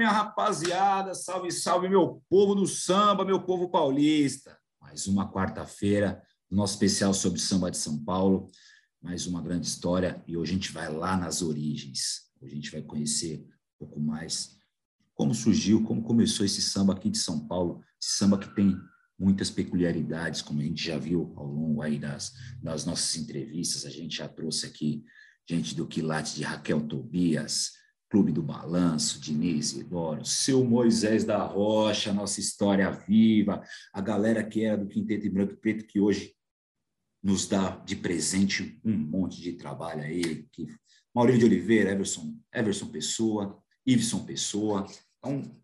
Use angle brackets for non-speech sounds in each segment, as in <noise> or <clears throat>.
minha rapaziada, salve, salve, meu povo do samba, meu povo paulista. Mais uma quarta-feira, nosso especial sobre samba de São Paulo, mais uma grande história, e hoje a gente vai lá nas origens. Hoje a gente vai conhecer um pouco mais como surgiu, como começou esse samba aqui de São Paulo, esse samba que tem muitas peculiaridades, como a gente já viu ao longo aí das, das nossas entrevistas, a gente já trouxe aqui gente do Quilate de Raquel Tobias, Clube do Balanço, Diniz Idoro, seu Moisés da Rocha, nossa história viva, a galera que era do Quinteto em Branco e Preto, que hoje nos dá de presente um monte de trabalho aí, que Maurílio de Oliveira, Everson, Everson Pessoa, Iveson Pessoa, então,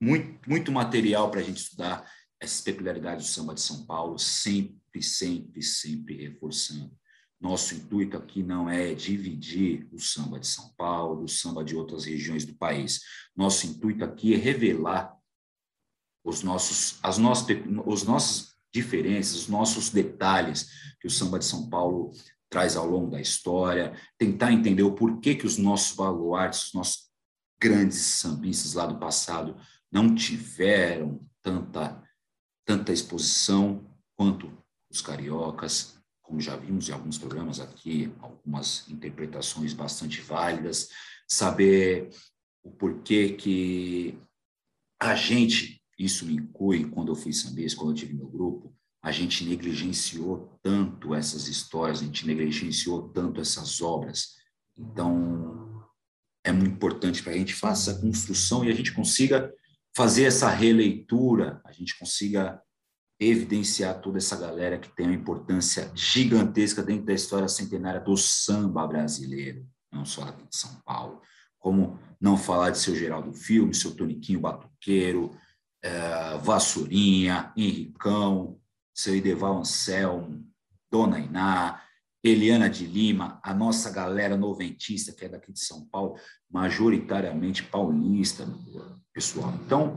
muito, muito material para a gente estudar essas peculiaridades do samba de São Paulo, sempre, sempre, sempre reforçando nosso intuito aqui não é dividir o samba de São Paulo, o samba de outras regiões do país. Nosso intuito aqui é revelar os nossos, as nossas, os nossos diferenças, os nossos detalhes que o samba de São Paulo traz ao longo da história, tentar entender o porquê que os nossos baluartes, os nossos grandes sambistas lá do passado não tiveram tanta tanta exposição quanto os cariocas, como já vimos em alguns programas aqui, algumas interpretações bastante válidas, saber o porquê que a gente, isso me inclui quando eu fui sambês, quando eu tive meu grupo, a gente negligenciou tanto essas histórias, a gente negligenciou tanto essas obras. Então, é muito importante para a gente faça essa construção e a gente consiga fazer essa releitura, a gente consiga evidenciar toda essa galera que tem uma importância gigantesca dentro da história centenária do samba brasileiro, não só aqui de São Paulo. Como não falar de seu Geraldo Filme, seu Toniquinho Batuqueiro, é, Vassourinha, Henricão, seu Ideval Anselmo, Dona Iná, Eliana de Lima, a nossa galera noventista, que é daqui de São Paulo, majoritariamente paulista, pessoal. Então,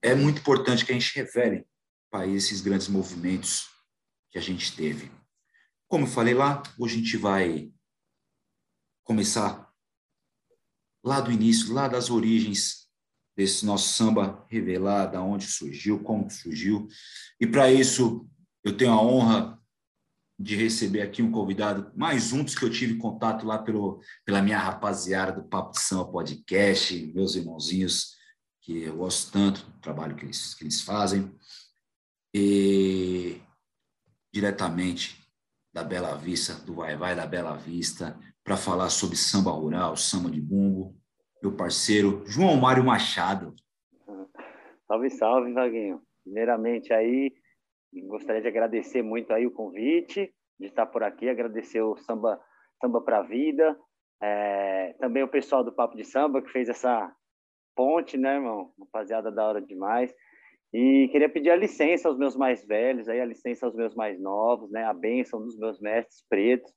é muito importante que a gente revele para esses grandes movimentos que a gente teve. Como eu falei lá, hoje a gente vai começar lá do início, lá das origens desse nosso samba, revelar da onde surgiu, como surgiu. E para isso, eu tenho a honra de receber aqui um convidado, mais um dos que eu tive contato lá pelo, pela minha rapaziada do Papo de Samba Podcast, meus irmãozinhos, que eu gosto tanto do trabalho que eles, que eles fazem e diretamente da Bela Vista, do Vai Vai da Bela Vista, para falar sobre samba rural, samba de bumbo, meu parceiro João Mário Machado. <laughs> Salve, salve, Vaguinho. Primeiramente aí, gostaria de agradecer muito aí o convite de estar por aqui, agradecer o Samba, samba para a Vida, é, também o pessoal do Papo de Samba que fez essa ponte, né, irmão? Rapaziada da hora demais. E queria pedir a licença aos meus mais velhos, aí a licença aos meus mais novos, né? A bênção dos meus mestres pretos,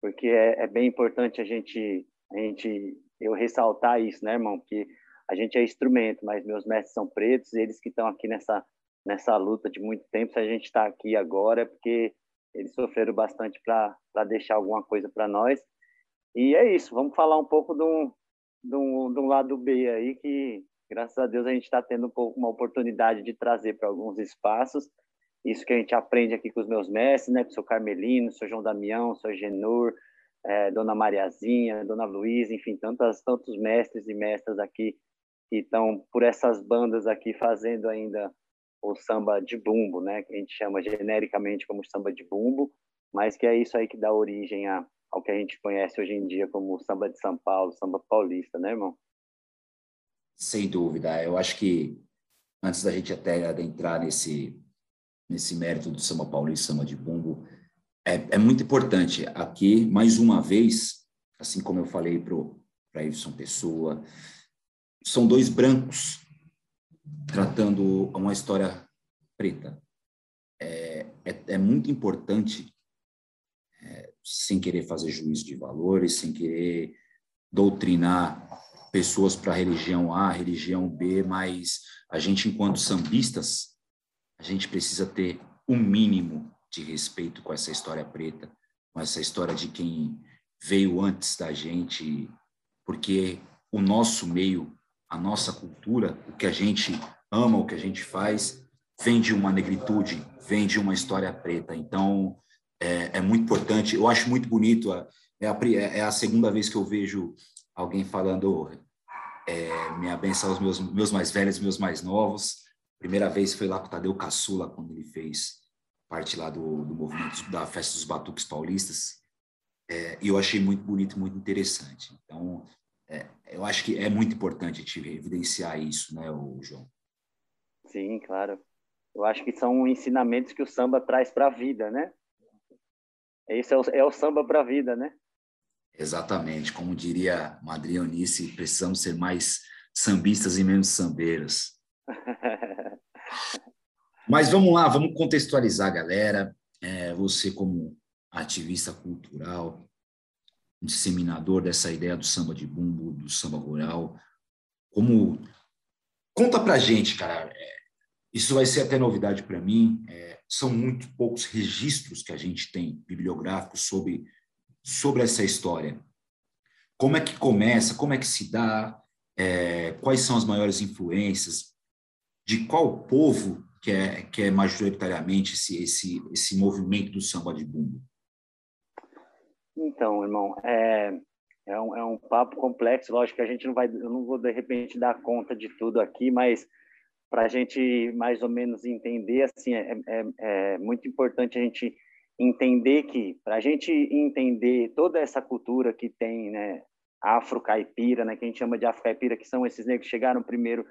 porque é, é bem importante a gente, a gente, eu ressaltar isso, né, irmão? Que a gente é instrumento, mas meus mestres são pretos, eles que estão aqui nessa nessa luta de muito tempo. Se a gente está aqui agora, é porque eles sofreram bastante para deixar alguma coisa para nós. E é isso. Vamos falar um pouco de um, um, um lado B aí que graças a Deus a gente está tendo um uma oportunidade de trazer para alguns espaços. Isso que a gente aprende aqui com os meus mestres, né, com o seu Carmelino, o seu João Damião, o seu Genur, é, Dona Mariazinha, Dona Luísa, enfim, tantos mestres e mestras aqui que estão por essas bandas aqui fazendo ainda o samba de bumbo, né, que a gente chama genericamente como samba de bumbo, mas que é isso aí que dá origem a, ao que a gente conhece hoje em dia como samba de São Paulo, samba paulista, né, irmão? Sem dúvida. Eu acho que antes da gente até adentrar nesse nesse mérito do samba paulista, samba de bumbo, é, é muito importante aqui mais uma vez, assim como eu falei para Iveson Pessoa, são dois brancos tratando uma história preta. É, é, é muito importante, é, sem querer fazer juízo de valores, sem querer doutrinar pessoas para religião A, religião B, mas a gente, enquanto sambistas, a gente precisa ter um mínimo de respeito com essa história preta, com essa história de quem veio antes da gente, porque o nosso meio a nossa cultura, o que a gente ama, o que a gente faz, vem de uma negritude, vem de uma história preta. Então, é, é muito importante. Eu acho muito bonito. É a, é a segunda vez que eu vejo alguém falando é, me abençoar os meus, meus mais velhos, meus mais novos. Primeira vez foi lá com o Tadeu Caçula, quando ele fez parte lá do, do movimento da Festa dos Batuques Paulistas. É, e eu achei muito bonito, muito interessante. Então, é, eu acho que é muito importante a gente evidenciar isso, né, João? Sim, claro. Eu acho que são ensinamentos que o samba traz para a vida, né? Esse é o, é o samba para a vida, né? Exatamente. Como diria Madri Eunice, precisamos ser mais sambistas e menos sambeiros. <laughs> Mas vamos lá, vamos contextualizar, galera. É, você, como ativista cultural, um disseminador dessa ideia do samba de bumbo, do samba rural. Como conta para gente, cara. É, isso vai ser até novidade para mim. É, são muito poucos registros que a gente tem bibliográficos sobre sobre essa história. Como é que começa? Como é que se dá? É, quais são as maiores influências? De qual povo que é, que é majoritariamente esse, esse, esse movimento do samba de bumbo? Então, irmão, é, é, um, é um papo complexo. Lógico que a gente não vai, eu não vou de repente dar conta de tudo aqui, mas para a gente mais ou menos entender, assim, é, é, é muito importante a gente entender que, para a gente entender toda essa cultura que tem, né, afro-caipira, né, que a gente chama de afro-caipira, que são esses negros que chegaram primeiro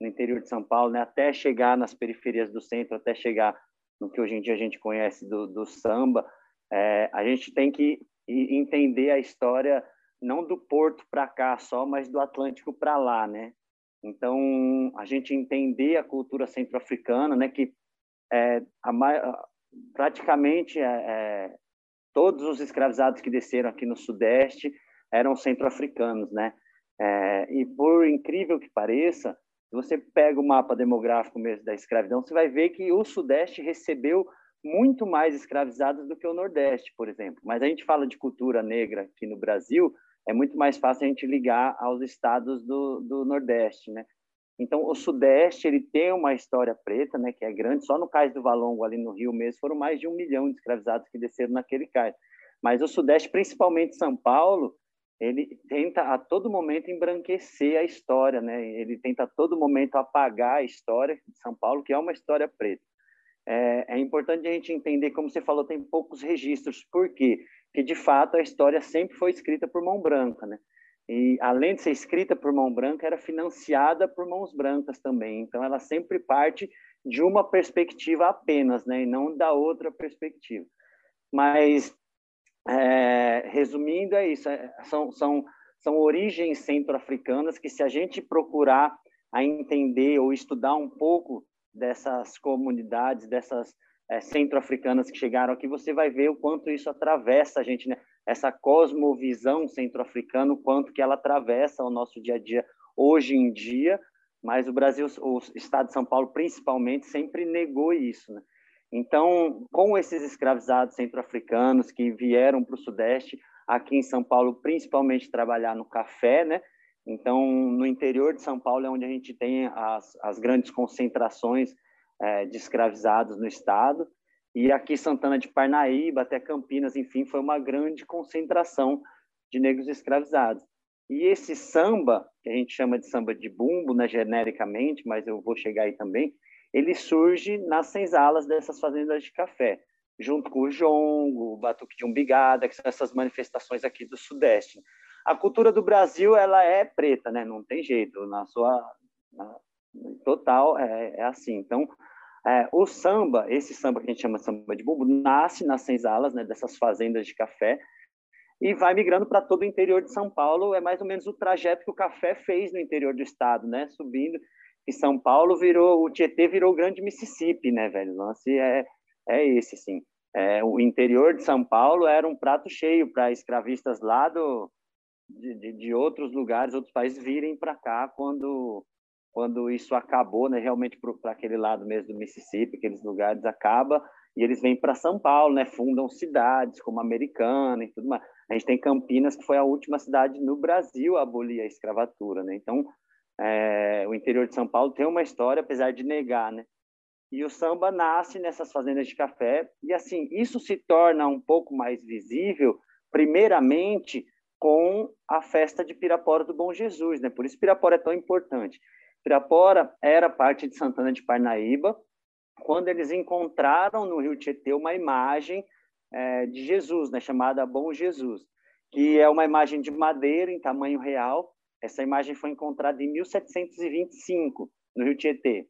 no interior de São Paulo, né, até chegar nas periferias do centro, até chegar no que hoje em dia a gente conhece do, do samba, é, a gente tem que entender a história não do Porto para cá só, mas do Atlântico para lá, né? Então a gente entender a cultura centro-africana, né? Que é, a, praticamente é, é, todos os escravizados que desceram aqui no Sudeste eram centro-africanos, né? É, e por incrível que pareça, se você pega o mapa demográfico mesmo da escravidão, você vai ver que o Sudeste recebeu muito mais escravizados do que o Nordeste, por exemplo. Mas a gente fala de cultura negra aqui no Brasil, é muito mais fácil a gente ligar aos estados do, do Nordeste, né? Então, o Sudeste ele tem uma história preta, né, que é grande. Só no Cais do Valongo, ali no Rio mesmo, foram mais de um milhão de escravizados que desceram naquele cais. Mas o Sudeste, principalmente São Paulo, ele tenta a todo momento embranquecer a história, né? Ele tenta a todo momento apagar a história de São Paulo, que é uma história preta é, é, importante a gente entender, como você falou, tem poucos registros. Por quê? Porque, de fato, a história sempre foi escrita por mão branca, né? E, além de ser escrita por mão branca, era financiada por mãos brancas também. Então, ela sempre parte de uma perspectiva apenas, né? E não da outra perspectiva. Mas, é, resumindo, é isso. É, são, são, são origens centro-africanas que, se a gente procurar a entender ou estudar um pouco dessas comunidades, dessas é, centro-africanas que chegaram aqui, você vai ver o quanto isso atravessa a gente, né? Essa cosmovisão centro-africana, quanto que ela atravessa o nosso dia a dia hoje em dia, mas o Brasil, o Estado de São Paulo principalmente, sempre negou isso. Né? Então, com esses escravizados centro-africanos que vieram para o Sudeste, aqui em São Paulo, principalmente trabalhar no café, né? Então, no interior de São Paulo é onde a gente tem as, as grandes concentrações é, de escravizados no estado. E aqui Santana de Parnaíba até Campinas, enfim, foi uma grande concentração de negros escravizados. E esse samba, que a gente chama de samba de bumbo, né, genericamente, mas eu vou chegar aí também, ele surge nas senzalas dessas fazendas de café, junto com o jongo, o batuque de umbigada, que são essas manifestações aqui do Sudeste a cultura do Brasil ela é preta, né? Não tem jeito, na sua na, total é, é, assim. Então, é, o samba, esse samba que a gente chama samba de bumbo, nasce nas senzalas, né? Dessas fazendas de café e vai migrando para todo o interior de São Paulo. É mais ou menos o trajeto que o café fez no interior do estado, né? Subindo e São Paulo virou o Tietê virou o grande Mississippi, né, velho? O lance é é esse, sim. É, o interior de São Paulo era um prato cheio para escravistas lá do de, de, de outros lugares, outros países virem para cá quando quando isso acabou, né, realmente para aquele lado mesmo do Mississippi, aqueles lugares acaba e eles vêm para São Paulo, né, fundam cidades como Americana e tudo mais. A gente tem Campinas que foi a última cidade no Brasil a abolir a escravatura, né? Então É, o interior de São Paulo tem uma história, apesar de negar, né? E o samba nasce nessas fazendas de café e assim isso se torna um pouco mais visível, primeiramente com a festa de Pirapora do Bom Jesus, né? Por isso Pirapora é tão importante. Pirapora era parte de Santana de Parnaíba, quando eles encontraram no Rio Tietê uma imagem é, de Jesus, né, chamada Bom Jesus, que é uma imagem de madeira em tamanho real. Essa imagem foi encontrada em 1725 no Rio Tietê.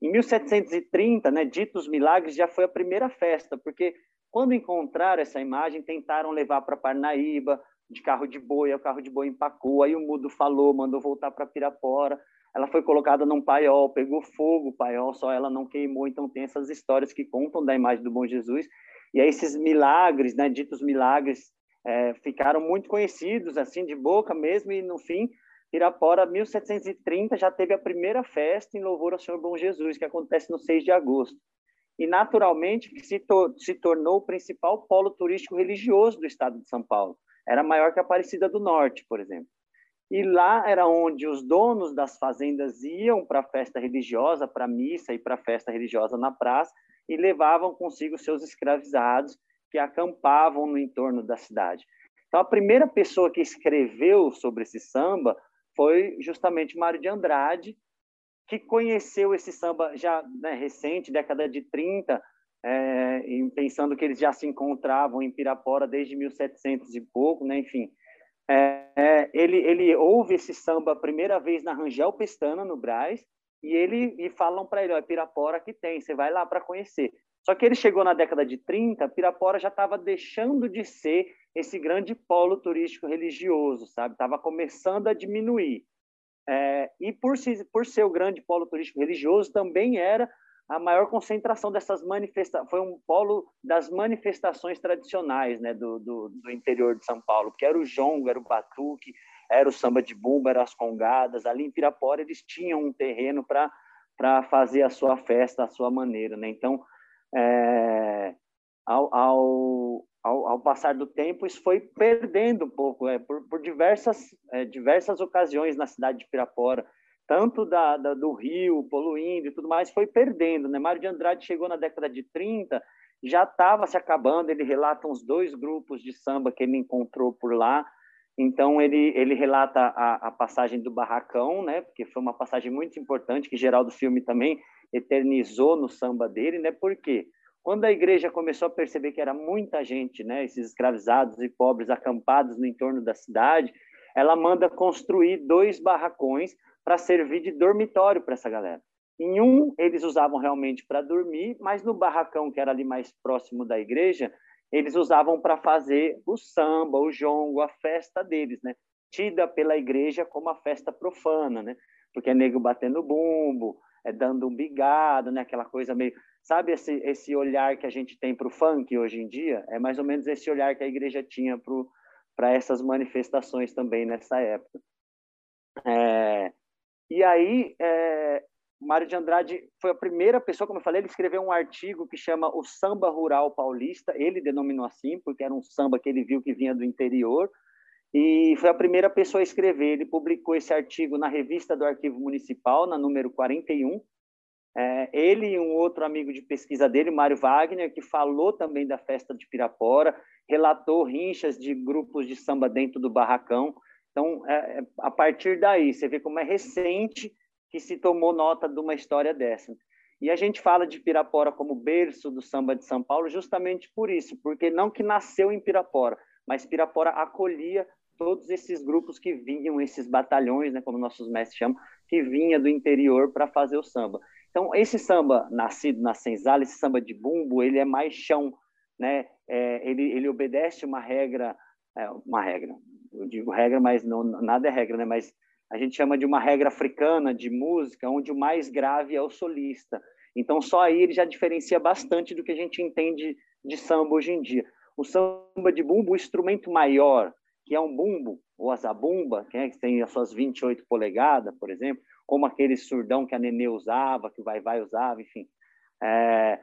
Em 1730, né, ditos milagres já foi a primeira festa, porque quando encontraram essa imagem, tentaram levar para Parnaíba, de carro de boi, o carro de boi empacou, aí o mudo falou, mandou voltar para Pirapora ela foi colocada num paiol, pegou fogo o paiol, só ela não queimou. Então tem essas histórias que contam da imagem do Bom Jesus. E aí esses milagres, né, ditos milagres, é, ficaram muito conhecidos, assim, de boca mesmo, e no fim, Pirapora, 1730, já teve a primeira festa em louvor ao Senhor Bom Jesus, que acontece no 6 de agosto. E, naturalmente, se, se tornou o principal polo turístico religioso do estado de São Paulo. Era maior que a Aparecida do Norte, por exemplo. E lá era onde os donos das fazendas iam para a festa religiosa, para a missa e para a festa religiosa na praça, e levavam consigo seus escravizados que acampavam no entorno da cidade. Então, a primeira pessoa que escreveu sobre esse samba foi justamente Mário de Andrade, que conheceu esse samba já né, recente, década de 30, é, pensando que eles já se encontravam em Pirapora desde 1700 e pouco, né, enfim, é, ele, ele ouve esse samba a primeira vez na Rangel Pestana, no Braz, e ele e falam para ele, ó, Pirapora que tem, você vai lá para conhecer. Só que ele chegou na década de 30, Pirapora já estava deixando de ser esse grande polo turístico religioso, sabe? Estava começando a diminuir. É, e por, por ser o grande polo turístico religioso, também era a maior concentração dessas manifestações, foi um polo das manifestações tradicionais né, do, do, do, interior de São Paulo, que era o jongo, era o batuque, era o samba de bumba, eram as congadas. Ali em Pirapora eles tinham um terreno para fazer a sua festa, a sua maneira. Né? Então, é, ao, ao, ao, ao, passar do tempo, isso foi perdendo um pouco, é, por, por diversas, é, diversas ocasiões na cidade de Pirapora tanto da, da, do Rio, poluindo e tudo mais, foi perdendo. Né? Mário de Andrade chegou na década de 30, já estava se acabando. Ele relata uns dois grupos de samba que ele encontrou por lá. Então, ele, ele relata a, a passagem do Barracão, né? porque foi uma passagem muito importante, que Geraldo Filme também eternizou no samba dele. Né? Por quê? Quando a igreja começou a perceber que era muita gente, né? esses escravizados e pobres acampados no entorno da cidade, ela manda construir dois barracões para servir de dormitório para essa galera. Em um, eles usavam realmente para dormir, mas no barracão, que era ali mais próximo da igreja, eles usavam para fazer o samba, o jongo, a festa deles, né? Tida pela igreja como a festa profana, né? Porque é nego batendo bumbo, é dando um bigado, né? Aquela coisa meio... Sabe esse, esse olhar que a gente tem para o funk hoje em dia? É mais ou menos esse olhar que a igreja tinha para essas manifestações também nessa época. É, e aí, é, Mário de Andrade foi a primeira pessoa, como eu falei, ele escreveu um artigo que chama O Samba Rural Paulista. Ele denominou assim, porque era um samba que ele viu que vinha do interior. E foi a primeira pessoa a escrever. Ele publicou esse artigo na revista do Arquivo Municipal, na número 41. É, ele e um outro amigo de pesquisa dele, Mário Wagner, que falou também da festa de Pirapora, relatou rinchas de grupos de samba dentro do barracão. Então, é, é, a partir daí, você vê como é recente que se tomou nota de uma história dessa. E a gente fala de Pirapora como berço do samba de São Paulo justamente por isso, porque não que nasceu em Pirapora, mas Pirapora acolhia todos esses grupos que vinham, esses batalhões, né, como nossos mestres chamam, que vinha do interior para fazer o samba. Então, esse samba nascido na senzala, esse samba de bumbo, ele é mais chão, né? É, ele, ele obedece uma regra, é, uma regra, eu digo regra, mas não, nada é regra, né? Mas a gente chama de uma regra africana de música, onde o mais grave é o solista. Então, só aí ele já diferencia bastante do que a gente entende de samba hoje em dia. O samba de bumbo, o instrumento maior, que é um bumbo, ou a zabumba, que, é, que tem as suas 28 polegadas, por exemplo, como aquele surdão que a Nenê usava, que o Vai Vai usava, enfim. É,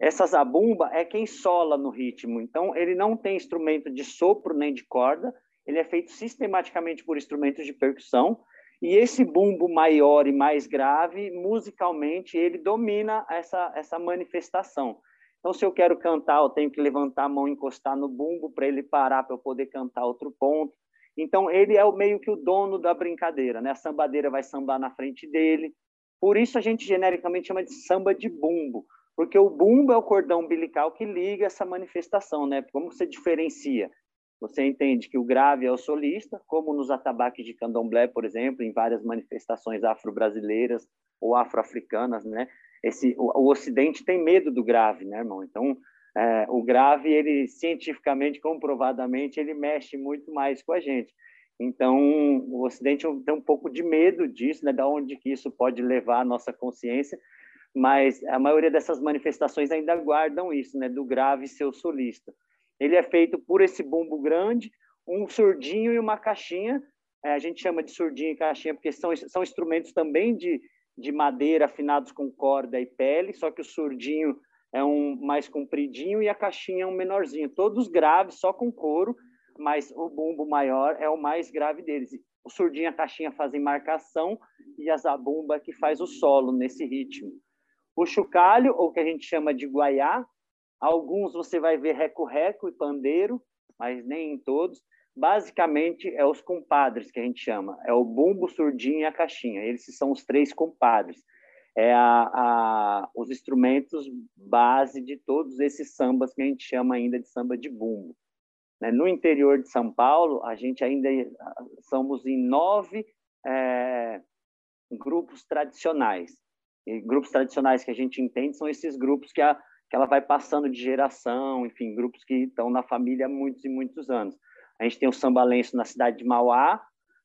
essa zabumba é quem sola no ritmo. Então, ele não tem instrumento de sopro nem de corda, ele é feito sistematicamente por instrumentos de percussão E esse bumbo maior e mais grave, musicalmente, ele domina essa, essa manifestação. Então, se eu quero cantar, eu tenho que levantar a mão, encostar no bumbo para ele parar, para eu poder cantar outro ponto. Então, ele é o meio que o dono da brincadeira, né? A sambadeira vai sambar na frente dele. Por isso, a gente genericamente chama de samba de bumbo, porque o bumbo é o cordão umbilical que liga essa manifestação, né? Como você diferencia? Você entende que o grave é o solista, como nos atabaques de candomblé, por exemplo, em várias manifestações afro-brasileiras ou afro-africanas, né? Esse, o, o, Ocidente tem medo do grave, né, irmão? Então, é, o grave, ele cientificamente, comprovadamente, ele mexe muito mais com a gente. Então, o Ocidente tem um pouco de medo disso, né? Da onde que isso pode levar a nossa consciência, mas a maioria dessas manifestações ainda guardam isso, né? Do grave ser o solista. Ele é feito por esse bumbo grande, um surdinho e uma caixinha. É, a gente chama de surdinho e caixinha porque são, são instrumentos também de, de madeira afinados com corda e pele, só que o surdinho é um mais compridinho e a caixinha é um menorzinho. Todos graves, só com couro, mas o bumbo maior é o mais grave deles. O surdinho e a caixinha fazem marcação e a zabumba que faz o solo nesse ritmo. O chocalho, ou que a gente chama de guaiá, Alguns você vai ver reco-reco e pandeiro, mas nem em todos. Basicamente, é os compadres que a gente chama. É o bumbo, surdinho e a caixinha. Eles são os três compadres. É a, a, os instrumentos base de todos esses sambas que a gente chama ainda de samba de bumbo. Né? No interior de São Paulo, a gente ainda somos em nove é, grupos tradicionais. E grupos tradicionais que a gente entende são esses grupos que a, que ela vai passando de geração, enfim, grupos que estão na família há muitos e muitos anos. A gente tem o samba lenço na cidade de Mauá,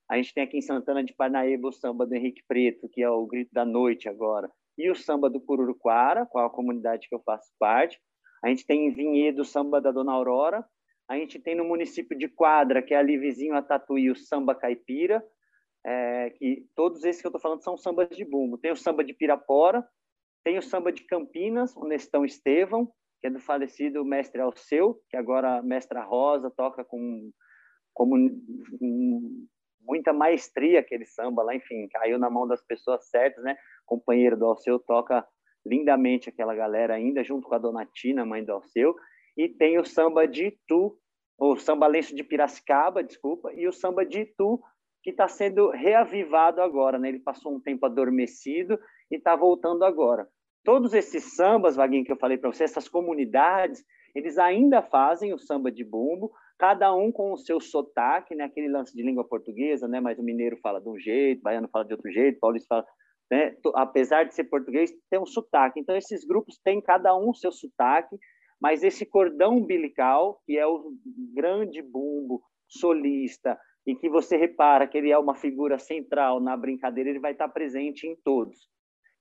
a gente tem aqui em Santana de Parnaíba o samba do Henrique Preto, que é o Grito da Noite agora, e o samba do Pururuquara, qual a comunidade que eu faço parte. A gente tem em Vinhedo o samba da Dona Aurora. A gente tem no município de Quadra, que é ali vizinho a Tatuí, o samba caipira, é, que todos esses que eu estou falando são sambas de bumbo. Tem o samba de Pirapora, tem o samba de Campinas, o Nestão Estevão, que é do falecido mestre Alceu, que agora mestra Rosa toca com como muita maestria aquele samba lá, enfim, caiu na mão das pessoas certas, né? companheiro do Alceu toca lindamente aquela galera ainda, junto com a Dona Tina, mãe do Alceu, e tem o samba de Itu, o samba lenço de Piracicaba, desculpa, e o samba de Itu, que está sendo reavivado agora, né? Ele passou um tempo adormecido e está voltando agora todos esses sambas, Vaguinho, que eu falei para você, essas comunidades, eles ainda fazem o samba de bumbo, cada um com o seu sotaque, né? aquele lance de língua portuguesa, né? mas o mineiro fala de um jeito, o baiano fala de outro jeito, o paulista fala... Né? Apesar de ser português, tem um sotaque. Então, esses grupos têm cada um seu sotaque, mas esse cordão umbilical, que é o grande bumbo solista, e que você repara que ele é uma figura central na brincadeira, ele vai estar presente em todos.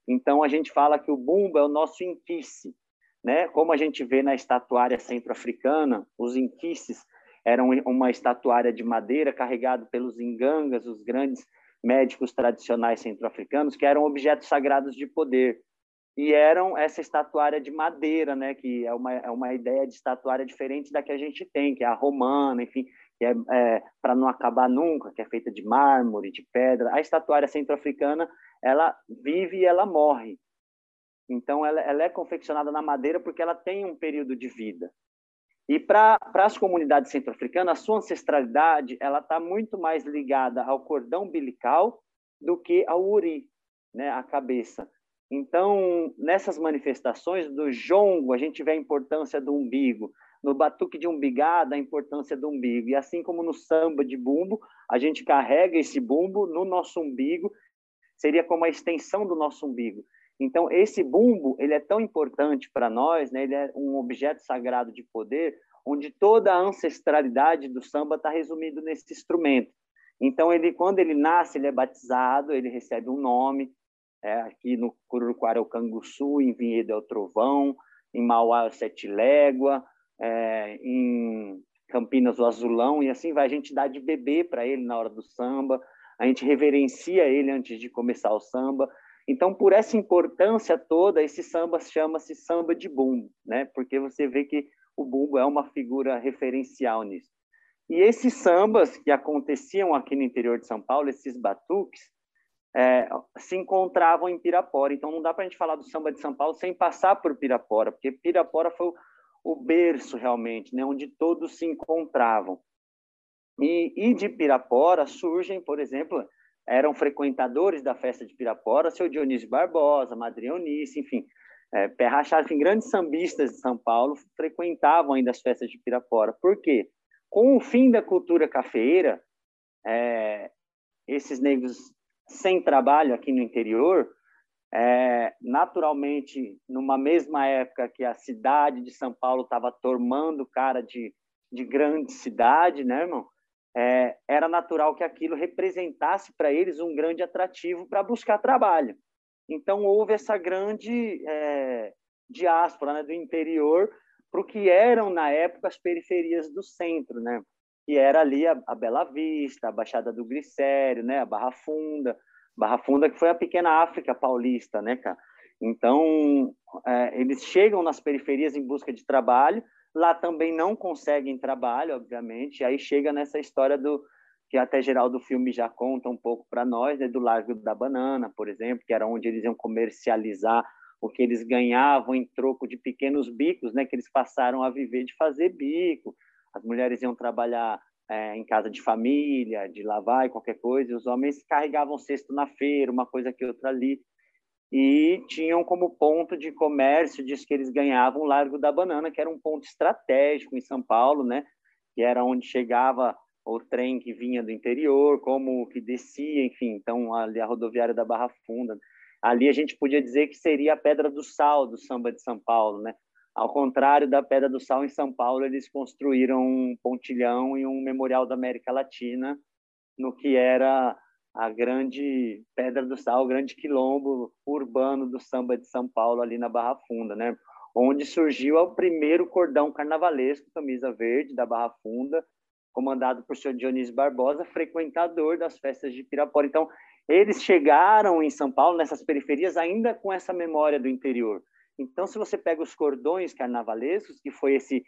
Então, a gente fala que o bumbo é o nosso inquice. Né? Como a gente vê na estatuária centro-africana, os inquices eram uma estatuária de madeira carregada pelos ingangas, os grandes médicos tradicionais centro-africanos, que eram objetos sagrados de poder. E eram essa estatuária de madeira, né? que é uma, é uma ideia de estatuária diferente da que a gente tem, que é a romana, enfim, que é, é para não acabar nunca, que é feita de mármore, de pedra. A estatuária centro-africana ela vive e ela morre. Então, ela, ela é confeccionada na madeira porque ela tem um período de vida. E para as comunidades centro-africanas, a sua ancestralidade ela está muito mais ligada ao cordão umbilical do que ao uri, né, a cabeça. Então, nessas manifestações do jongo, a gente vê a importância do umbigo. No batuque de umbigada, a importância do umbigo. E assim como no samba de bumbo, a gente carrega esse bumbo no nosso umbigo seria como a extensão do nosso umbigo. Então, esse bumbo, ele é tão importante para nós, né? ele é um objeto sagrado de poder, onde toda a ancestralidade do samba está resumido nesse instrumento. Então, ele, quando ele nasce, ele é batizado, ele recebe um nome. É, aqui no Cururuquara é o Canguçu, em Vinhedo é o Trovão, em Mauá é o Sete Légua, é, em Campinas o Azulão, e assim vai. A gente dá de bebê para ele na hora do samba, a gente reverencia ele antes de começar o samba. Então, por essa importância toda, esse samba chama-se samba de bumbo, né? Porque você vê que o bumbo é uma figura referencial nisso. E esses sambas que aconteciam aqui no interior de São Paulo, esses batuques, é, se encontravam em Pirapora. Então, não dá para a gente falar do samba de São Paulo sem passar por Pirapora, porque Pirapora foi o, o berço, realmente, né, onde todos se encontravam. E, e de Pirapora surgem, por exemplo, eram frequentadores da festa de Pirapora, seu Dionísio Barbosa, Madre Eunice, enfim, é, pé enfim, grandes sambistas de São Paulo frequentavam ainda as festas de Pirapora. Por quê? Com o fim da cultura cafeira, é, esses negros sem trabalho aqui no interior, é, naturalmente, numa mesma época que a cidade de São Paulo estava tomando cara de, de grande cidade, né, irmão? É, era natural que aquilo representasse para eles um grande atrativo para buscar trabalho. Então, houve essa grande é, diáspora né, do interior para o que eram, na época, as periferias do centro, né? que era ali a, a Bela Vista, a Baixada do Glicério, né? a Barra Funda, Barra Funda que foi a pequena África paulista, né, cara? Então, é, eles chegam nas periferias em busca de trabalho, lá também não conseguem trabalho, obviamente, aí chega nessa história do que até geral do filme já conta um pouco para nós, né, do Largo da Banana, por exemplo, que era onde eles iam comercializar o que eles ganhavam em troco de pequenos bicos, né, que eles passaram a viver de fazer bico. As mulheres iam trabalhar é, em casa de família, de lavar e qualquer coisa, e os homens carregavam cesto na feira, uma coisa que outra ali, e tinham como ponto de comércio, diz que eles ganhavam o Largo da Banana, que era um ponto estratégico em São Paulo, né, que era onde chegava o trem que vinha do interior, como que descia, enfim, então ali a rodoviária da Barra Funda. Ali a gente podia dizer que seria a Pedra do Sal do samba de São Paulo, né? Ao contrário da Pedra do Sal em São Paulo, eles construíram um pontilhão e um memorial da América Latina no que era a grande Pedra do Sal, o grande quilombo urbano do samba de São Paulo ali na Barra Funda, né? Onde surgiu o primeiro cordão carnavalesco, camisa verde da Barra Funda, comandado por senhor Dionísio Barbosa, frequentador das festas de Pirapora. Então, eles chegaram em São Paulo, nessas periferias, ainda com essa memória do interior. Então, se você pega os cordões carnavalescos, que foi esse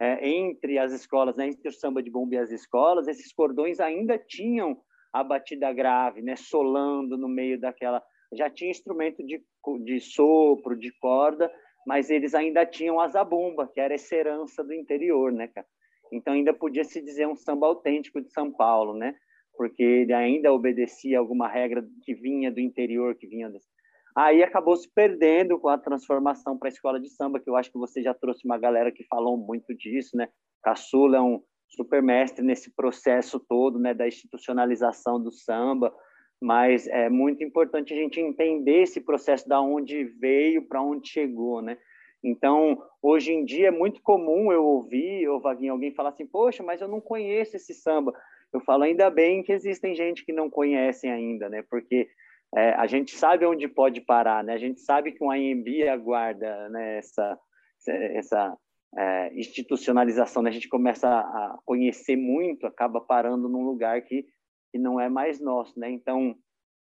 é, entre as escolas, né, entre o samba de bomba e as escolas, esses cordões ainda tinham a batida grave, né, solando no meio daquela. Já tinha instrumento de, de sopro, de corda, mas eles ainda tinham a zabumba, que era essa herança do interior, né, cara? Então ainda podia se dizer um samba autêntico de São Paulo, né? Porque ele ainda obedecia alguma regra que vinha do interior, que vinha desse... Aí acabou se perdendo com a transformação para a escola de samba, que eu acho que você já trouxe uma galera que falou muito disso, né? Caçula é um super mestre nesse processo todo, né, da institucionalização do samba, mas é muito importante a gente entender esse processo da onde veio para onde chegou, né? Então, hoje em dia é muito comum eu ouvir, ou Vaguinho, alguém falar assim, poxa, mas eu não conheço esse samba. Eu falo, ainda bem que existem gente que não conhecem ainda, né? Porque é, a gente sabe onde pode parar, né? A gente sabe que um AMB aguarda né, essa, essa é, institucionalização, né? A gente começa a conhecer muito, acaba parando num lugar que, que não é mais nosso, né? Então,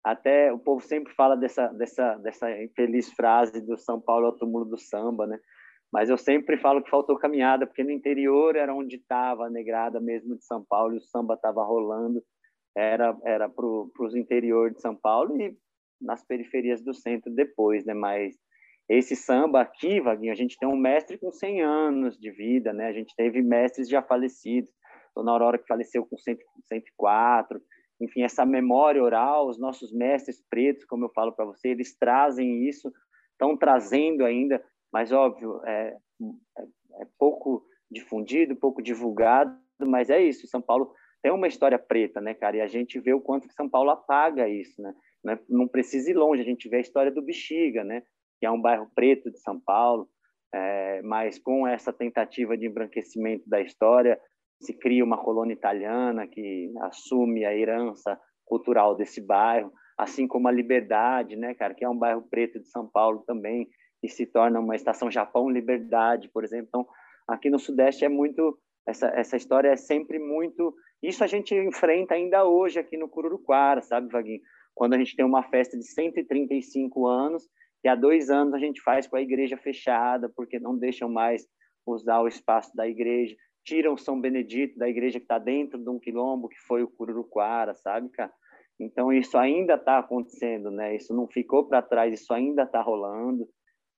até o povo sempre fala dessa dessa dessa infeliz frase do São Paulo ao túmulo do samba, né? Mas eu sempre falo que faltou caminhada, porque no interior era onde estava a negrada mesmo de São Paulo, e o samba estava rolando, era era para os interior de São Paulo e nas periferias do centro depois, né? Mas esse samba aqui, Vaguinho, a gente tem um mestre com 100 anos de vida, né? A gente teve mestres já falecidos, Dona Aurora que faleceu com 104, enfim, essa memória oral, os nossos mestres pretos, como eu falo para você, eles trazem isso, estão trazendo ainda, mas óbvio, é, é, pouco difundido, pouco divulgado, mas é isso, São Paulo tem uma história preta, né, cara, e a gente vê o quanto que São Paulo apaga isso, né, não, é, precisa ir longe, a gente vê a história do Bexiga, né, que é um bairro preto de São Paulo, é, mas com essa tentativa de embranquecimento da história, se cria uma colônia italiana que assume a herança cultural desse bairro, assim como a Liberdade, né, cara, que é um bairro preto de São Paulo também, e se torna uma estação Japão Liberdade, por exemplo. Então, aqui no Sudeste é muito essa essa história é sempre muito isso a gente enfrenta ainda hoje aqui no Cururuquara, sabe, Vaguinho? Quando a gente tem uma festa de 135 anos, e há dois anos a gente faz com a igreja fechada, porque não deixam mais usar o espaço da igreja tiram São Benedito da igreja que está dentro de um quilombo, que foi o Cururuquara, sabe, cara? Então, isso ainda está acontecendo, né? Isso não ficou para trás, isso ainda está rolando.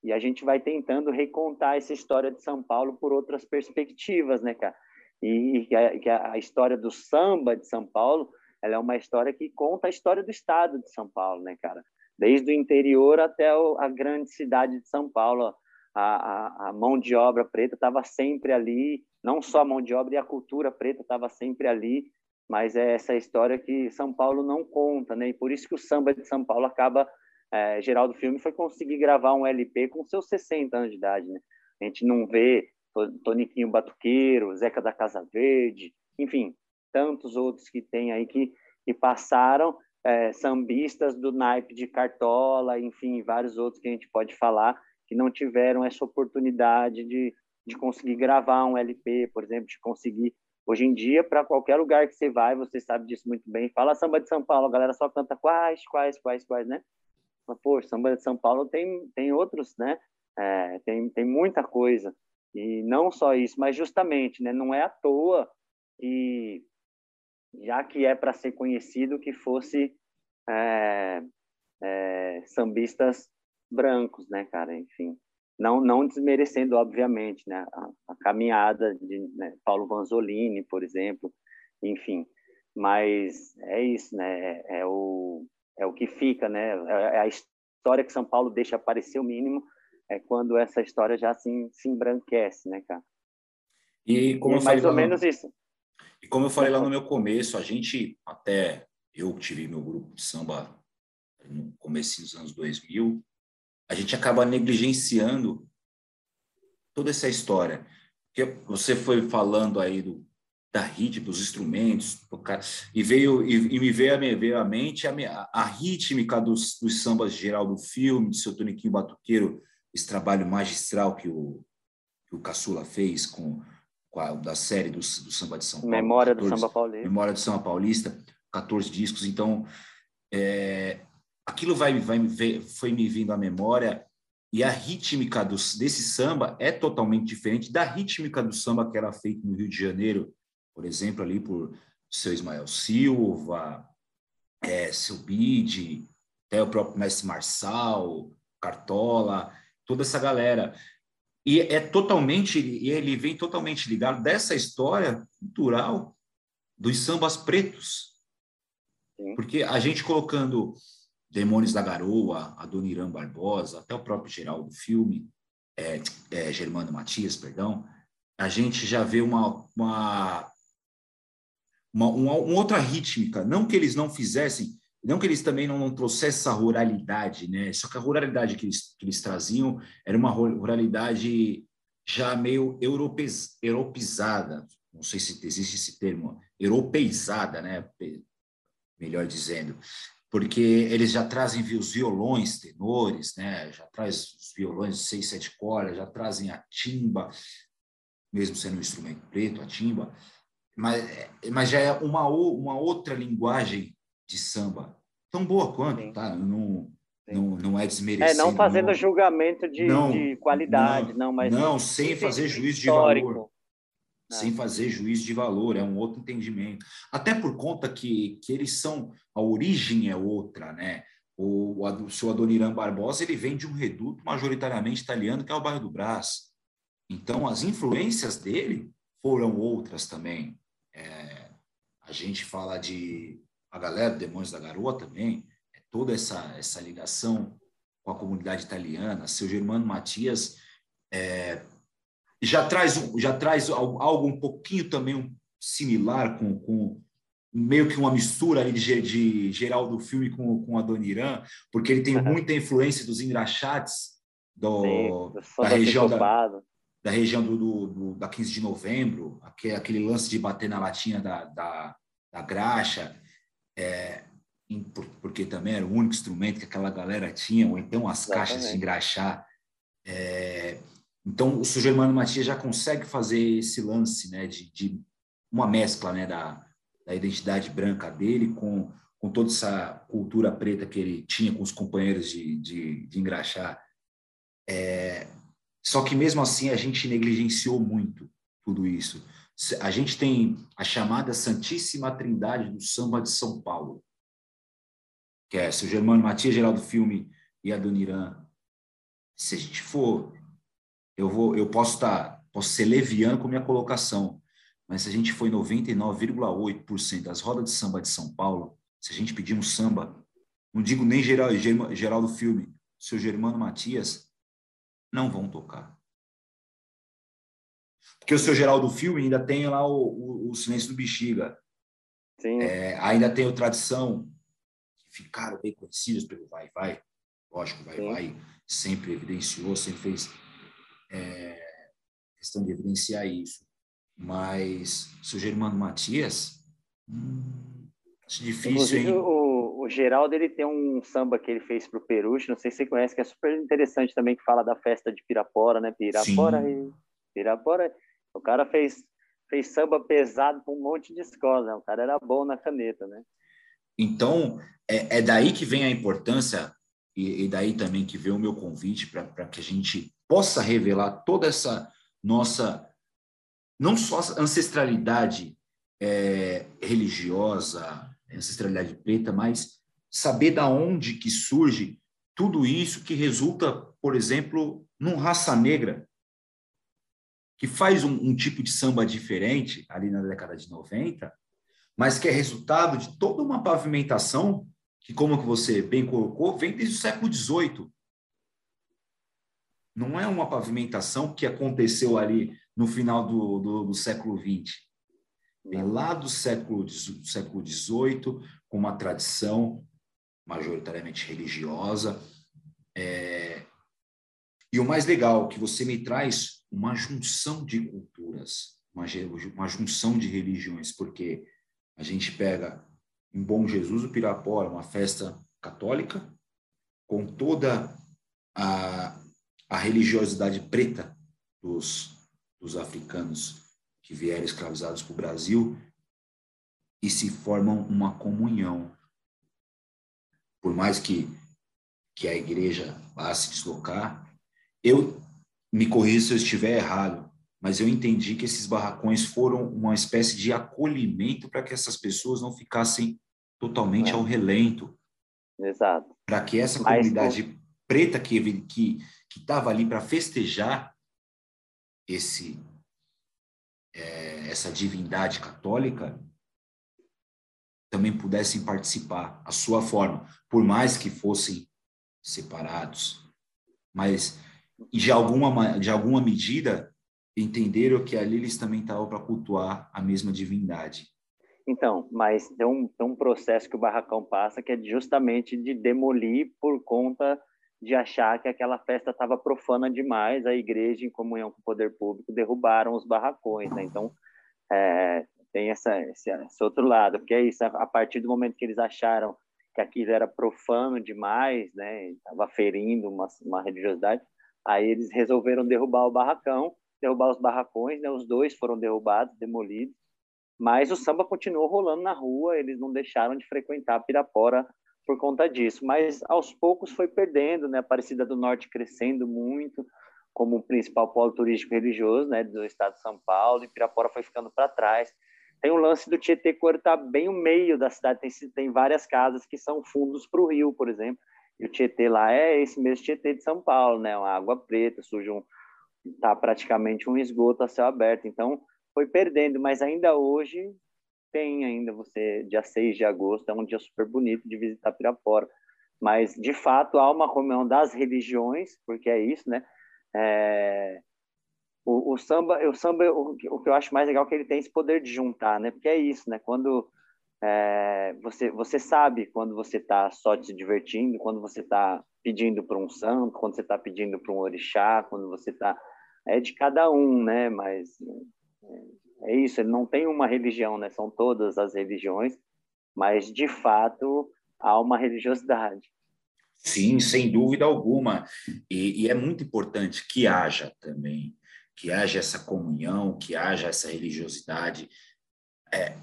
E a gente vai tentando recontar essa história de São Paulo por outras perspectivas, né, cara? E, que, a, que a história do samba de São Paulo, ela é uma história que conta a história do estado de São Paulo, né, cara? Desde o interior até a grande cidade de São Paulo, a, a, a mão de obra preta estava sempre ali, não só a mão de obra e a cultura preta estava sempre ali, mas é essa história que São Paulo não conta, né? E por isso que o samba de São Paulo acaba é, Geraldo Filme foi conseguir gravar um LP com seus 60 anos de idade, né? A gente não vê Toniquinho Batuqueiro, Zeca da Casa Verde, enfim, tantos outros que tem aí que, que passaram, é, sambistas do naipe de Cartola, enfim, vários outros que a gente pode falar, que não tiveram essa oportunidade de, de conseguir gravar um LP, por exemplo, de conseguir. Hoje em dia, para qualquer lugar que você vai, você sabe disso muito bem. Fala samba de São Paulo, a galera só canta quais, quais, quais, quais, né? Mas, pô, samba de São Paulo tem, tem outros, né? É, tem, tem muita coisa. E não só isso, mas justamente, né? Não é à toa que, já que é para ser conhecido, que fosse é, é, sambistas brancos, né, cara? Enfim, não não desmerecendo, obviamente, né, a, a caminhada de né, Paulo Vanzolini, por exemplo, enfim, mas é isso, né? É, é o é o que fica, né? É, é a história que São Paulo deixa aparecer o mínimo é quando essa história já se, se embranquece, né, cara? E como e mais ou menos no... isso. E como eu falei lá no meu começo, a gente até eu tive meu grupo de samba no começo dos anos 2000, a gente acaba negligenciando toda essa história. Porque você foi falando aí do, da rítmica, dos instrumentos, e veio e, e me veio, me veio à mente a, a rítmica dos, dos sambas geral do filme, de seu Toniquinho Batuqueiro, esse trabalho magistral que o, que o Caçula fez com, da série do, do Samba de São Paulo. Memória 14, do Samba Paulista. Memória do Samba Paulista, 14 discos. Então, é, aquilo vai, vai, foi me vindo à memória e a rítmica dos, desse samba é totalmente diferente da rítmica do samba que era feito no Rio de Janeiro, por exemplo, ali por seu Ismael Silva, é, seu Bide, até o próprio Mestre Marçal, Cartola, toda essa galera. E é totalmente, e ele vem totalmente ligado dessa história cultural dos sambas pretos. Porque a gente colocando Demônios da Garoa, Adoniran Barbosa, até o próprio Geraldo Filme, é, é, Germano Matias, perdão, a gente já vê uma, uma, uma, uma, uma outra rítmica. Não que eles não fizessem, não que eles também não, não trouxessem essa ruralidade, né? Só que a ruralidade que eles, que eles traziam era uma ruralidade já meio europeiz, europeizada. Não sei se existe esse termo, europeizada, né? Melhor dizendo porque eles já trazem os violões tenores, né? já traz os violões de seis, sete cordas, já trazem a timba, mesmo sendo um instrumento preto, a timba, mas, mas já é uma, uma outra linguagem de samba, tão boa quanto, Sim. tá? Não, não, não é desmerecendo. É, não fazendo não, julgamento de, não, de qualidade, não, não, mas... Não, sem fazer juízo de valor sem é. fazer juízo de valor, é um outro entendimento. Até por conta que, que eles são, a origem é outra, né? O, o, o seu Adoniran Barbosa ele vem de um reduto majoritariamente italiano, que é o bairro do Brás. Então, as influências dele foram outras também. É, a gente fala de a galera do Demônios da Garoa também, é toda essa, essa ligação com a comunidade italiana. Seu Germano Matias é, já traz, já traz algo um pouquinho também similar com, com meio que uma mistura ali de, de geral do filme com, com a Dona porque ele tem muita influência dos engraxates do, Sim, da, região da, da, região do, do, do, da 15 de novembro, aquele, aquele lance de bater na latinha da, da, da graxa, é, porque também era o único instrumento que aquela galera tinha, ou então as Exatamente. caixas de engraxar. É, então, o Germano Matias já consegue fazer esse lance né, de, de uma mescla né, da, da identidade branca dele com, com toda essa cultura preta que ele tinha com os companheiros de, de, de engraxar. É, só que, mesmo assim, a gente negligenciou muito tudo isso. A gente tem a chamada Santíssima Trindade do Samba de São Paulo. que é seu Germano Matias, Geraldo Filme e Adoniran. Se a gente for, eu vou, eu posso estar, tá, posso ser leviano com minha colocação, mas se a gente for em 99,8% das rodas de samba de São Paulo, se a gente pedir um samba, não digo nem geral, Geraldo Filme, seu Germano Matias, não vão tocar. Porque o seu Geraldo Filme ainda tem lá o, o, o Silêncio do Bexiga. É, ainda tem o Tradição, que ficaram bem conhecidos pelo Vai Vai. Lógico, Vai Sim. Vai sempre evidenciou, sempre fez é, questão de evidenciar isso. Mas o seu Germano Matias, hum, acho difícil, hein? O, o Geraldo ele tem um samba que ele fez para o Peruche, não sei se você conhece, que é super interessante também, que fala da festa de Pirapora, né? Pirapora Sim. e Pirapora. O cara fez, fez samba pesado para um monte de escola, né? O cara era bom na caneta, né? Então, é, é daí que vem a importância, e, e daí também que vem o meu convite para que a gente possa revelar toda essa nossa, não só ancestralidade é, religiosa, ancestralidade preta, mas saber da onde que surge tudo isso que resulta, por exemplo, num raça negra, que faz um, um, tipo de samba diferente ali na década de 90, mas que é resultado de toda uma pavimentação que, como que você bem colocou, vem desde o século XVIII. Não é uma pavimentação que aconteceu ali no final do, do, do século XX. Vem lá do século, XVIII, com uma tradição majoritariamente religiosa. É... E o mais legal, que você me traz uma junção de culturas, uma, uma junção de religiões, porque a gente pega em Bom Jesus do Pirapora, uma festa católica, com toda a, a religiosidade preta dos, dos africanos que vieram escravizados para o Brasil e se formam uma comunhão. Por mais que, que a igreja vá se deslocar, eu me corrija se eu estiver errado, mas eu entendi que esses barracões foram uma espécie de acolhimento para que essas pessoas não ficassem totalmente é. ao relento. Exato. Para que essa comunidade preta que que que estava ali para festejar esse é, essa divindade católica também pudessem participar à sua forma, por mais que fossem separados, mas de alguma, de alguma medida entenderam que ali eles também estavam para cultuar a mesma divindade. Então, mas tem um, tem um processo que o Barracão passa que é justamente de demolir por conta de achar que aquela festa estava profana demais, a igreja, em comunhão com o poder público, derrubaram os barracões. Né? Então, é, tem essa, esse, esse, outro lado, porque é isso, a partir do momento que eles acharam que aquilo era profano demais, né, estava ferindo uma, uma religiosidade, Aí eles resolveram derrubar o barracão, derrubar os barracões, né? Os dois foram derrubados, demolidos. Mas o samba continuou rolando na rua, eles não deixaram de frequentar Pirapora por conta disso. Mas aos poucos foi perdendo, né? A Aparecida do Norte crescendo muito como o principal polo turístico religioso, né, do estado de São Paulo, e Pirapora foi ficando para trás. Tem o lance do Tietê cortar bem o meio da cidade, tem, tem várias casas que são fundos para o rio, por exemplo. E o Tietê lá é esse mesmo Tietê de São Paulo, né? Uma água preta, suja um, tá praticamente um esgoto a céu aberto. Então, foi perdendo, mas ainda hoje tem ainda você, dia 6 de agosto, é um dia super bonito de visitar Pirapora. Mas, de fato, há uma comunhão das religiões, porque é isso, né? É... O, o, samba, o samba o, o que eu acho mais legal é que ele tem esse poder de juntar, né? Porque é isso, né? Quando é, você, você sabe quando você está só se divertindo, quando você está pedindo para um santo, quando você está pedindo para um orixá, quando você está. É de cada um, né? Mas é, é isso, ele não tem uma religião, né? São todas as religiões, mas de fato há uma religiosidade. Sim, sem dúvida alguma. E, e, é muito importante que haja também, que haja essa comunhão, que haja essa religiosidade. É,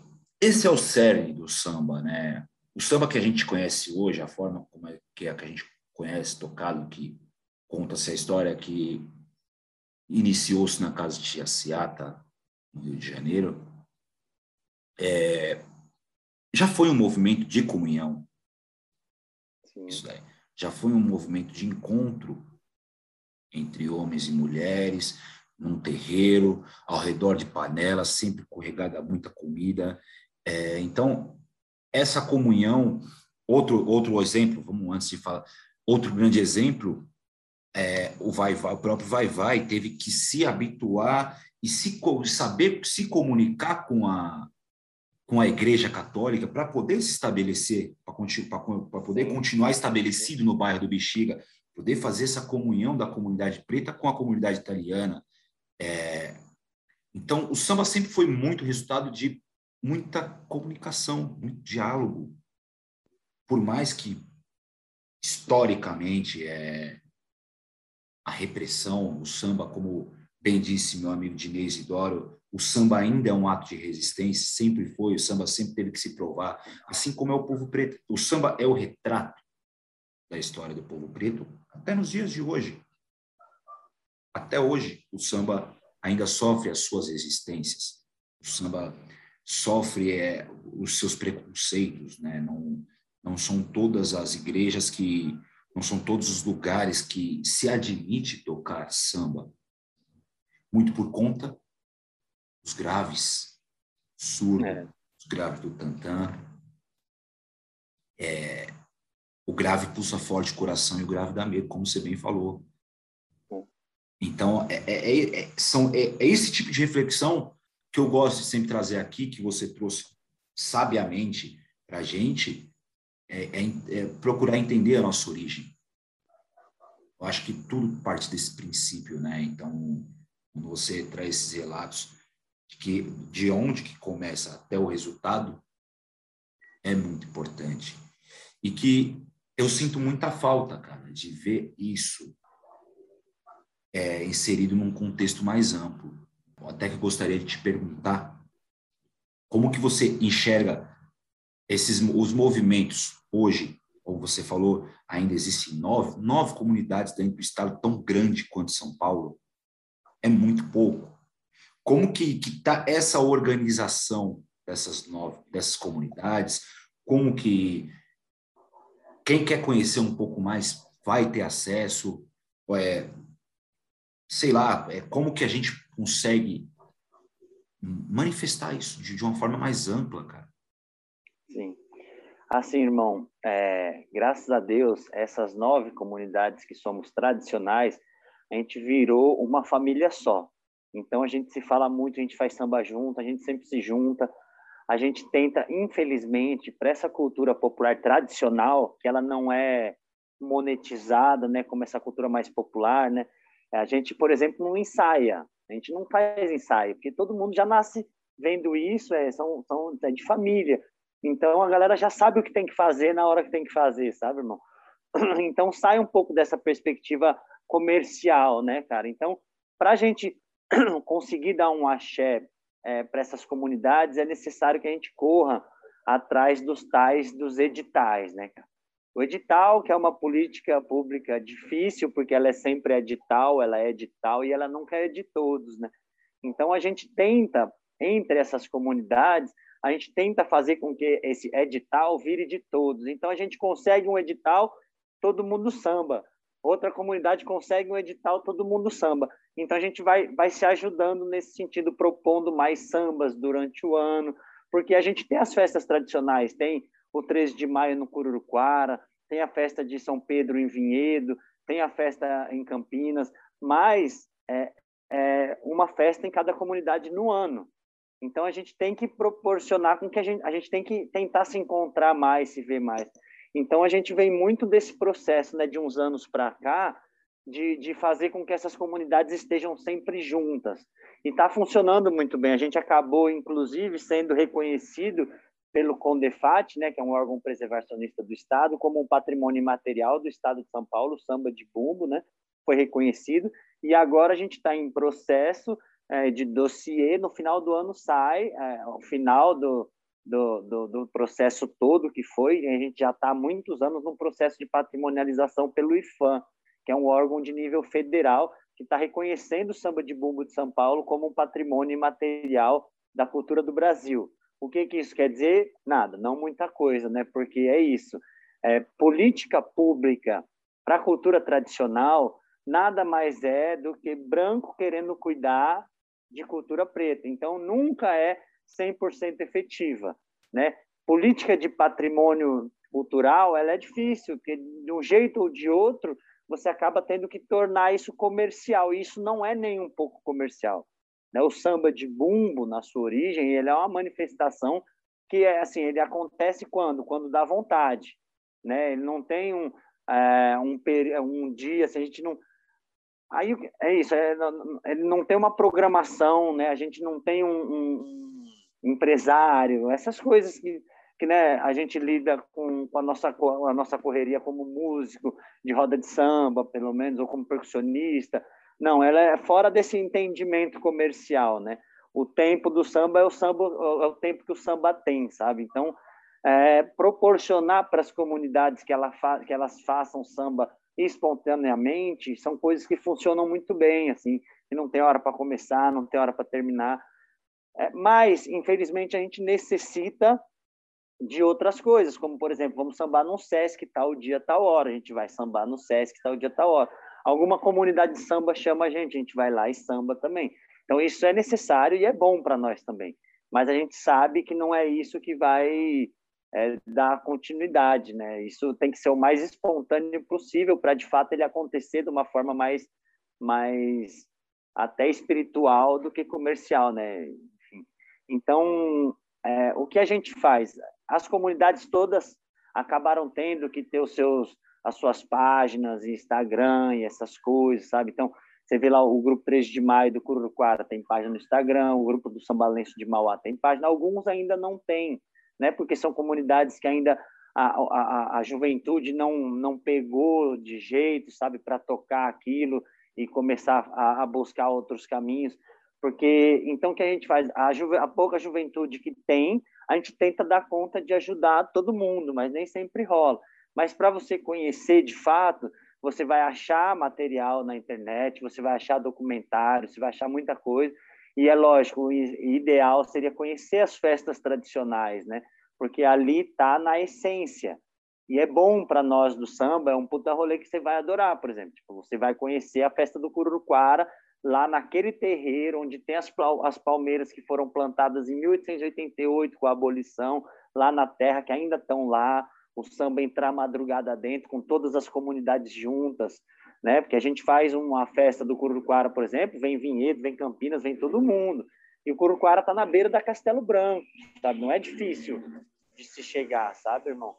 esse é o cerne do samba, né? O samba que a gente conhece hoje, a forma como é que, é a gente conhece, tocado, que conta-se a história que iniciou-se na casa de Tia Ciata, no Rio de Janeiro, é, já foi um movimento de comunhão. Sim. Isso daí. Já foi um movimento de encontro entre homens e mulheres, num terreiro, ao redor de panelas, sempre corregada muita comida. É, então, essa comunhão, outro, outro exemplo, vamos antes de falar, outro grande exemplo, é, o vai, vai o próprio vai vai teve que se habituar e se saber se comunicar com a com a Igreja Católica para poder se estabelecer, para poder continuar estabelecido no bairro do Bexiga, poder fazer essa comunhão da comunidade preta com a comunidade italiana. É... Então, o samba sempre foi muito resultado de muita comunicação, muito diálogo. Por mais que, historicamente, é... a repressão, o samba, como bem disse meu amigo Dinês Idoro, o samba ainda é um ato de resistência, sempre foi, o samba sempre teve que se provar, assim como é o povo preto. O samba é o retrato da história do povo preto até nos dias de hoje. Até hoje, o samba ainda sofre as suas resistências. O samba sofre é, os seus preconceitos, né? Não, não são todas as igrejas que, não são todos os lugares que se admite tocar samba. Muito por conta os graves, surdo, é. os graves do tantã, é, o grave pulsa forte coração e o grave dá medo, como você bem falou. Então, é, é, é, é são, é, é, esse tipo de reflexão que eu gosto de sempre trazer aqui, que você trouxe sabiamente para a gente, é, é, procurar entender a nossa origem. Eu acho que tudo parte desse princípio, né? Então, quando você traz esses relatos, que de onde que começa até o resultado é muito importante. E que eu sinto muita falta, cara, de ver isso é, inserido num contexto mais amplo. Até que gostaria de te perguntar como que você enxerga esses os movimentos hoje, como você falou, ainda existem nove, nove comunidades dentro do estado tão grande quanto São Paulo. É muito pouco. Como que está essa organização dessas nove, dessas comunidades? Como que quem quer conhecer um pouco mais vai ter acesso? É, sei lá, é, como que a gente consegue manifestar isso de, de uma forma mais ampla, cara? Sim. Assim, irmão, é, graças a Deus, essas nove comunidades que somos tradicionais, a gente virou uma família só. Então a gente se fala muito, a gente faz samba junto, a gente sempre se junta. A gente tenta, infelizmente, para essa cultura popular tradicional, que ela não é monetizada, né, como essa cultura mais popular, né? A gente, por exemplo, não ensaia. A gente não faz ensaio, porque todo mundo já nasce vendo isso, é, são, são é de família. Então a galera já sabe o que tem que fazer na hora que tem que fazer, sabe, irmão? <clears throat> Então sai um pouco dessa perspectiva comercial, né, cara? Então, para a gente <clears throat> conseguir dar um axé é, para essas comunidades, é necessário que a gente corra atrás dos tais dos editais, né, O edital, que é uma política pública difícil, porque ela é sempre edital, ela é edital e ela nunca é de todos, né? Então a gente tenta entre essas comunidades, a gente tenta fazer com que esse edital vire de todos. Então a gente consegue um edital, todo mundo samba. Outra comunidade consegue um edital, todo mundo samba. Então a gente vai, vai se ajudando nesse sentido, propondo mais sambas durante o ano, porque a gente tem as festas tradicionais, tem o 13 de maio no Cururuquara, tem a festa de São Pedro em Vinhedo, tem a festa em Campinas, mas é, é uma festa em cada comunidade no ano. Então a gente tem que proporcionar com que a gente, a gente tem que tentar se encontrar mais, se ver mais. Então a gente vem muito desse processo, né, de uns anos para cá, de, de fazer com que essas comunidades estejam sempre juntas. E está funcionando muito bem. A gente acabou, inclusive, sendo reconhecido pelo CONDEFAT, né, que é um órgão preservacionista do Estado, como um patrimônio imaterial do Estado de São Paulo, samba de bumbo, né, foi reconhecido. E agora a gente está em processo é, de dossiê, no final do ano sai, é, ao final do, do, do, do, processo todo que foi, a gente já está há muitos anos no processo de patrimonialização pelo IFAM, que é um órgão de nível federal que está reconhecendo o samba de bumbo de São Paulo como um patrimônio imaterial da cultura do Brasil. O que, que isso quer dizer? Nada, não muita coisa, né? Porque é isso. é, política pública para a cultura tradicional nada mais é do que branco querendo cuidar de cultura preta. Então, nunca é 100% efetiva. Né? Política de patrimônio cultural ela é difícil, porque de um jeito ou de outro você acaba tendo que tornar isso comercial, e isso não é nem um pouco comercial. Né? O samba de bumbo, na sua origem, ele é uma manifestação que é assim, ele acontece quando? Quando dá vontade. Né? Ele não tem um, é, um, um dia, assim, a gente não Aí é isso, é, ele não tem uma programação, né? A gente não tem um, um, empresário, essas coisas que, que né, a gente lida com, com a, nossa, a nossa correria como músico de roda de samba, pelo menos, ou como percussionista. Não, ela é fora desse entendimento comercial, né? O tempo do samba é o samba, é o tempo que o samba tem, sabe? Então, é, proporcionar para as comunidades que, ela fa que elas façam samba espontaneamente são coisas que funcionam muito bem, assim, não tem hora para começar, não tem hora para terminar. É, mas, infelizmente, a gente necessita de outras coisas, como, por exemplo, vamos sambar no Sesc tal dia, tal hora, a gente vai sambar no Sesc tal dia, tal hora. Alguma comunidade de samba chama a gente, a gente vai lá e samba também. Então, isso é necessário e é bom para nós também. Mas a gente sabe que não é isso que vai é, dar continuidade, né? Isso tem que ser o mais espontâneo possível para de fato ele acontecer de uma forma mais, mais até espiritual do que comercial, né? Enfim. Então, é, o que a gente faz? As comunidades todas acabaram tendo que ter os seus as suas páginas, Instagram e essas coisas, sabe? Então, você vê lá o grupo 3 de maio do Cururuquara tem página no Instagram, o grupo do Sambalenço de Mauá tem página, alguns ainda não têm né? Porque são comunidades que ainda a, a, a juventude não não pegou de jeito, sabe, para tocar aquilo e começar a, a, buscar outros caminhos. Porque então o que a gente faz? A, juve, a pouca juventude que tem, a gente tenta dar conta de ajudar todo mundo, mas nem sempre rola. Mas para você conhecer de fato, você vai achar material na internet, você vai achar documentário, você vai achar muita coisa. E é lógico, o ideal seria conhecer as festas tradicionais, né? Porque ali tá na essência. E é bom para nós do samba, é um puta rolê que você vai adorar, por exemplo. Tipo, você vai conhecer a festa do Cururuquara, lá naquele terreiro onde tem as, as palmeiras que foram plantadas em 1888 com a abolição, lá na terra, que ainda estão lá, o samba entrar madrugada dentro, com todas as comunidades juntas, né? Porque a gente faz uma festa do Cururuquara, por exemplo, vem Vinhedo, vem Campinas, vem todo mundo. E o Cururuquara está na beira da Castelo Branco, sabe? Não é difícil de se chegar, sabe, irmão?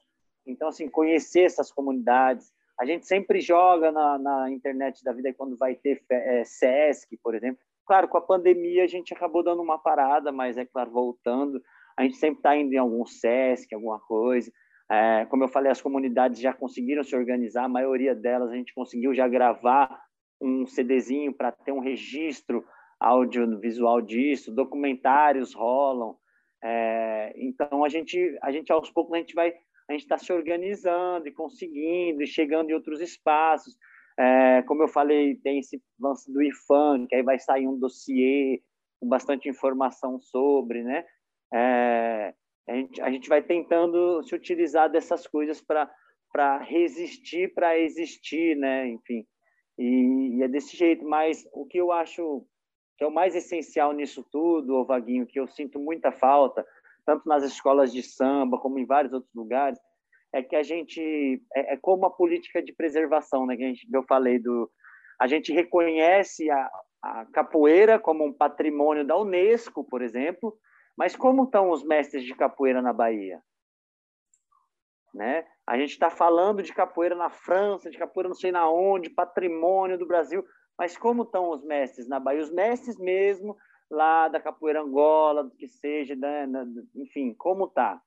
Então, assim, conhecer essas comunidades. A gente sempre joga na, na internet da vida quando vai ter é, SESC, por exemplo. Claro, com a pandemia a gente acabou dando uma parada, mas é claro, voltando, a gente sempre está indo em algum SESC, alguma coisa. É, como eu falei, as comunidades já conseguiram se organizar, a maioria delas a gente conseguiu já gravar um CDzinho para ter um registro audiovisual disso, documentários rolam. É, então a gente, a gente aos poucos a gente vai, a gente está se organizando e conseguindo e chegando em outros espaços. É, como eu falei, tem esse lance do IFAM, que aí vai sair um dossiê com bastante informação sobre, né? É, a gente, a gente vai tentando se utilizar dessas coisas para resistir, para existir, né? Enfim, e, e, é desse jeito. Mas o que eu acho que é o mais essencial nisso tudo, ô Vaguinho, que eu sinto muita falta, tanto nas escolas de samba como em vários outros lugares, é que a gente é, é como a política de preservação, né? Que gente, eu falei do, a gente reconhece a, a capoeira como um patrimônio da UNESCO, por exemplo, mas como estão os mestres de capoeira na Bahia? Né? A gente está falando de capoeira na França, de capoeira não sei na onde, patrimônio do Brasil, mas como estão os mestres na Bahia? Os mestres mesmo lá da capoeira Angola, do que seja, né? enfim, como tá?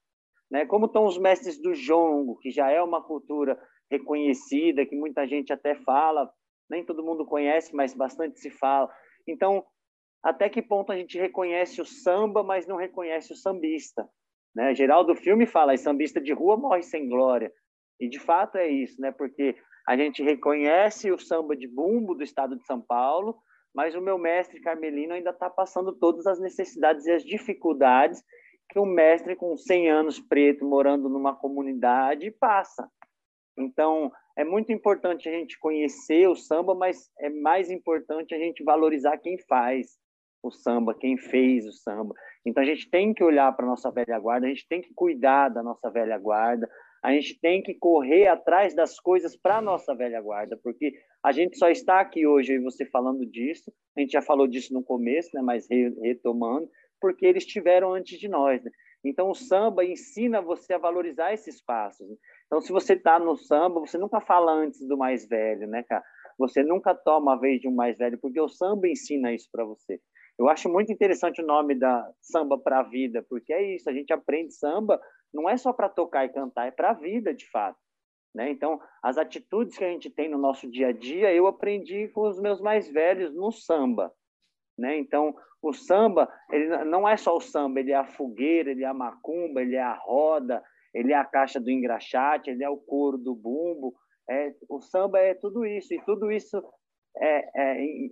Né? Como estão os mestres do jongo, que já é uma cultura reconhecida, que muita gente até fala, nem todo mundo conhece, mas bastante se fala. Então, até que ponto a gente reconhece o samba, mas não reconhece o sambista. Né? Geraldo Filme fala, sambista de rua morre sem glória. E de fato é isso, né? porque a gente reconhece o samba de bumbo do estado de São Paulo, mas o meu mestre Carmelino ainda está passando todas as necessidades e as dificuldades que um mestre com 100 anos preto morando numa comunidade passa, Então, é muito importante a gente conhecer o samba, mas é mais importante a gente valorizar quem faz o samba, quem fez o samba. Então, a gente tem que olhar para a nossa velha guarda, a gente tem que cuidar da nossa velha guarda, a gente tem que correr atrás das coisas para a nossa velha guarda, porque a gente só está aqui hoje, e você falando disso, a gente já falou disso no começo, né, mas retomando, porque eles estiveram antes de nós. Né? Então, o samba ensina você a valorizar esses passos. Então, se você está no samba, você nunca fala antes do mais velho, né, cara? Você nunca toma a vez de um mais velho, porque o samba ensina isso para você. Eu acho muito interessante o nome da Samba para a Vida, porque é isso, a gente aprende samba não é só para tocar e cantar, é para a vida, de fato. Né? Então, as atitudes que a gente tem no nosso dia a dia, eu aprendi com os meus mais velhos no samba. Né? Então, o samba, ele não é só o samba, ele é a fogueira, ele é a macumba, ele é a roda, ele é a caixa do engraxate, ele é o couro do bumbo. É, o samba é tudo isso, e tudo isso é, é,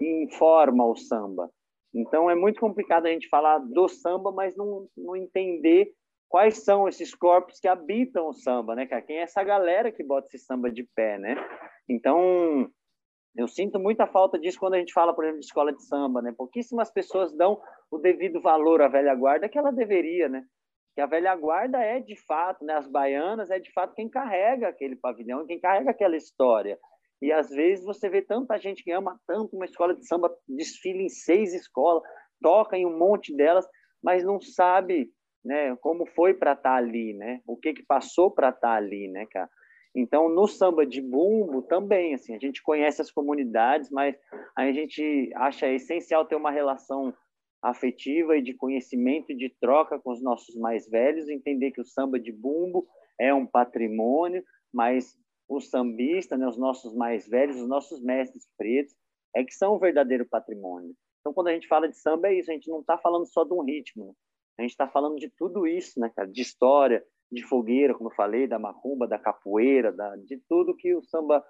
informa o samba. Então, é muito complicado a gente falar do samba, mas não, não entender quais são esses corpos que habitam o samba, né, cara? Quem é essa galera que bota esse samba de pé, né? Então, eu sinto muita falta disso quando a gente fala, por exemplo, de escola de samba, né? Pouquíssimas pessoas dão o devido valor à velha guarda que ela deveria, né? Que a velha guarda é de fato, né? As baianas é de fato quem carrega aquele pavilhão, quem carrega aquela história. E às vezes você vê tanta gente que ama tanto uma escola de samba, desfila em seis escolas, toca em um monte delas, mas não sabe, né? Como foi para estar tá ali, né? O que que passou para estar tá ali, né, cara? Então, no samba de bumbo também, assim, a gente conhece as comunidades, mas a gente acha essencial ter uma relação afetiva e de conhecimento e de troca com os nossos mais velhos, entender que o samba de bumbo é um patrimônio, mas o sambista, né, os nossos mais velhos, os nossos mestres pretos, é que são o verdadeiro patrimônio. Então, quando a gente fala de samba, é isso, a gente não está falando só de um ritmo, a gente está falando de tudo isso, né, cara? De história, de fogueira, como eu falei, da macumba, da capoeira, da, de tudo que o samba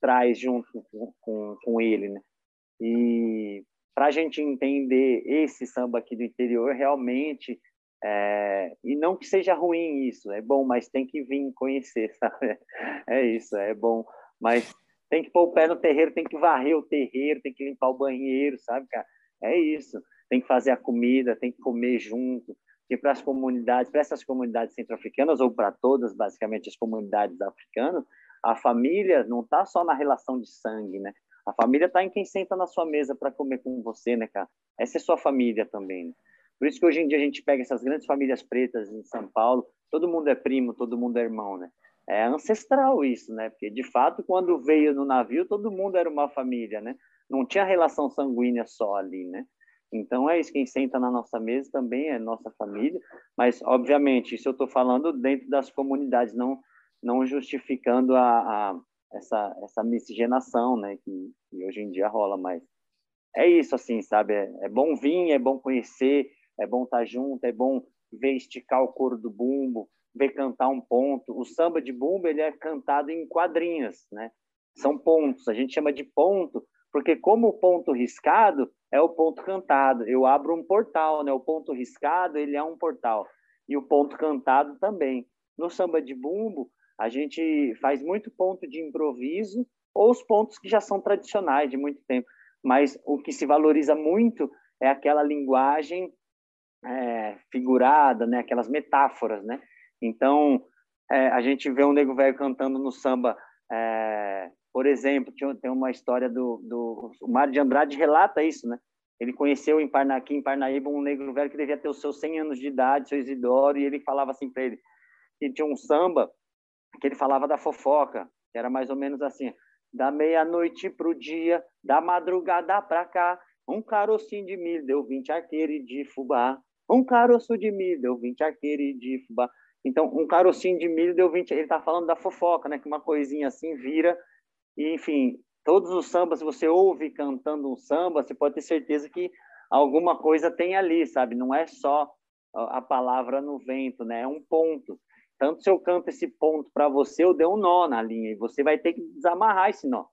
traz junto com, com, com ele, né? E para a gente entender esse samba aqui do interior, realmente, é, e não que seja ruim isso, é bom, mas tem que vir conhecer, <laughs> sabe? É isso, é bom, mas tem que pôr o pé no terreiro, tem que varrer o terreiro, tem que limpar o banheiro, sabe, cara? É isso. Tem que fazer a comida, tem que comer junto, que para as comunidades, para essas comunidades centro-africanas, ou para todas, basicamente, as comunidades africanas, a família não está só na relação de sangue, né? A família está em quem senta na sua mesa para comer com você, né, cara? Essa é sua família também. Né? Por isso que hoje em dia a gente pega essas grandes famílias pretas em São Paulo, todo mundo é primo, todo mundo é irmão, né? É ancestral isso, né? Porque, de fato, quando veio no navio, todo mundo era uma família, né? Não tinha relação sanguínea só ali, né? Então, é isso, quem senta na nossa mesa também é nossa família, mas, obviamente, isso eu estou falando dentro das comunidades, não, não justificando a, a essa, essa miscigenação, né, que, que, hoje em dia rola, mas é isso, assim, sabe? É, é bom vir, é bom conhecer, é bom estar tá junto, é bom ver esticar o couro do bumbo, ver cantar um ponto. O samba de bumbo, ele é cantado em quadrinhas, né? São pontos, a gente chama de ponto, porque como o ponto riscado é o ponto cantado, eu abro um portal, né? O ponto riscado, ele é um portal. E o ponto cantado também. No samba de bumbo, a gente faz muito ponto de improviso ou os pontos que já são tradicionais de muito tempo. Mas o que se valoriza muito é aquela linguagem é, figurada, né? Aquelas metáforas, né? Então, é, a gente vê um nego velho cantando no samba é, por exemplo, tem uma história do, do o Mário de Andrade relata isso, né? Ele conheceu em Parna, aqui em Parnaíba um negro velho que devia ter os seus 100 anos de idade, seu Isidoro, e ele falava assim para ele, que tinha um samba que ele falava da fofoca, que era mais ou menos assim, da meia-noite pro dia, da madrugada para cá, um carocinho de milho deu 20 arqueiros de fubá, um caroço de milho deu 20 arqueiros de fubá. Então, um carocinho de milho deu 20, ele está falando da fofoca, né, que uma coisinha assim vira e, enfim, todos os sambas, você ouve cantando um samba, você pode ter certeza que alguma coisa tem ali, sabe? Não é só a palavra no vento, né? É um ponto. Tanto se eu canto esse ponto para você, eu dei um nó na linha e você vai ter que desamarrar esse nó.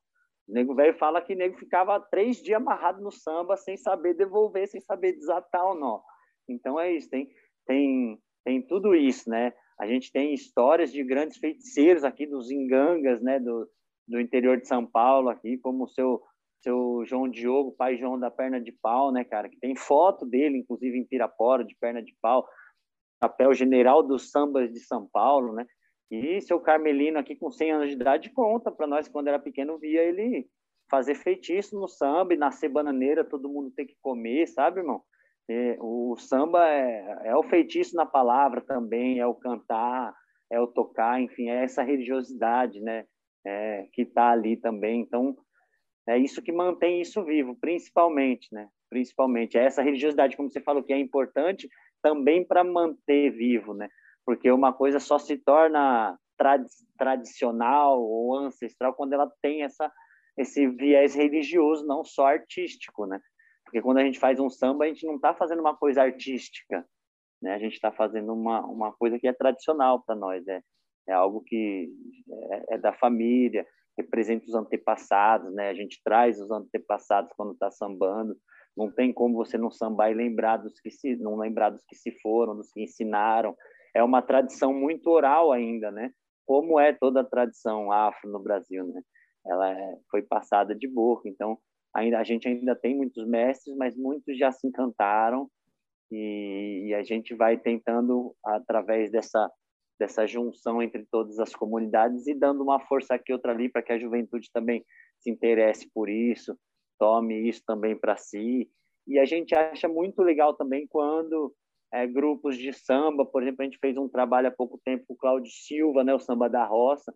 O nego velho fala que o nego ficava três dias amarrado no samba sem saber devolver, sem saber desatar o nó. Então é isso, tem, tem, tem tudo isso, né? A gente tem histórias de grandes feiticeiros aqui dos engangas, né, do, do interior de São Paulo aqui, como o seu seu João Diogo, pai João da perna de pau, né, cara, que tem foto dele inclusive em Pirapora de perna de pau, papel general dos sambas de São Paulo, né? E seu Carmelino aqui com 100 anos de idade conta para nós quando era pequeno via ele fazer feitiço no samba e nascer bananeira, todo mundo tem que comer, sabe, irmão? É, o samba é, é o feitiço na palavra também, é o cantar, é o tocar, enfim, é essa religiosidade, né? É, que está ali também. Então, é isso que mantém isso vivo, principalmente, né? Principalmente. É essa religiosidade, como você falou, que é importante também para manter vivo, né? Porque uma coisa só se torna trad tradicional ou ancestral quando ela tem essa esse viés religioso, não só artístico, né? Porque quando a gente faz um samba, a gente não está fazendo uma coisa artística, né? A gente está fazendo uma, uma coisa que é tradicional para nós, é, é algo que é, é, da família, representa os antepassados, né? A gente traz os antepassados quando está sambando. Não tem como você não sambar e lembrar dos que se não lembrar dos que se foram, dos que ensinaram. É uma tradição muito oral ainda, né? Como é toda a tradição afro no Brasil, né? ela é, foi passada de boca. Então, ainda a gente ainda tem muitos mestres, mas muitos já se encantaram e, e a gente vai tentando através dessa dessa junção entre todas as comunidades e dando uma força aqui outra ali para que a juventude também se interesse por isso, tome isso também para si. E a gente acha muito legal também quando é, grupos de samba, por exemplo, a gente fez um trabalho há pouco tempo com o Cláudio Silva, né, o Samba da Roça,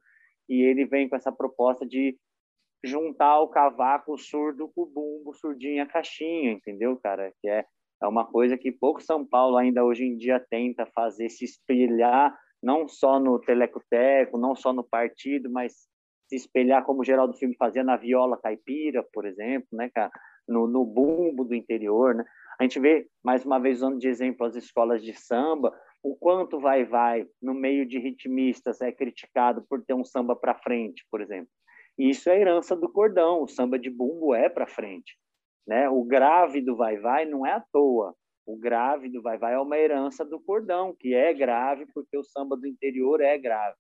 e ele vem com essa proposta de juntar o cavaco surdo com o bumbo, surdinha, caixinha, entendeu, cara? Que é, é uma coisa que pouco São Paulo ainda hoje em dia tenta fazer, se espelhar, não só no telecoteco, não só no partido, mas se espelhar como o Geraldo Filme fazia na viola caipira, por exemplo, né, cara? No, no bumbo do interior, né? A gente vê, mais uma vez, usando de exemplo as escolas de samba, o quanto vai-vai no meio de ritmistas é criticado por ter um samba para frente, por exemplo. E isso é herança do cordão, o samba de bumbo é para frente. Né? O grave do vai-vai não é à toa. O grave do vai-vai é uma herança do cordão, que é grave porque o samba do interior é grave.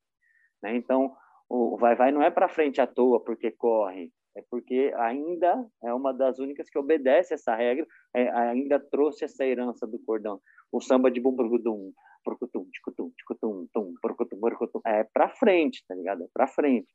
Né? Então, o vai-vai não é para frente à toa porque corre, é porque ainda é uma das únicas que obedece essa regra, é, ainda trouxe essa herança do cordão. O samba de bumburgudum, porcutum, ticutum, ticutum, tum, porcutum, porcutum, é para frente, tá ligado? É para frente.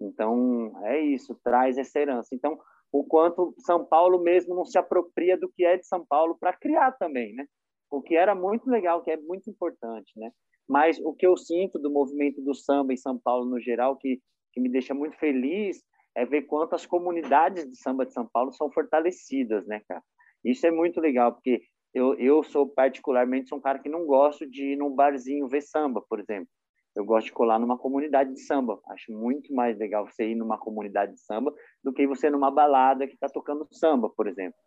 Então, é isso, traz essa herança. Então, o quanto São Paulo mesmo não se apropria do que é de São Paulo para criar também, né? O que era muito legal, que é muito importante, né? Mas o que eu sinto do movimento do samba em São Paulo no geral, que, que me deixa muito feliz, é ver quantas comunidades de samba de São Paulo são fortalecidas, né, cara? Isso é muito legal, porque eu, eu sou particularmente sou um cara que não gosto de ir num barzinho ver samba, por exemplo. Eu gosto de colar numa comunidade de samba. Acho muito mais legal você ir numa comunidade de samba do que você numa balada que está tocando samba, por exemplo.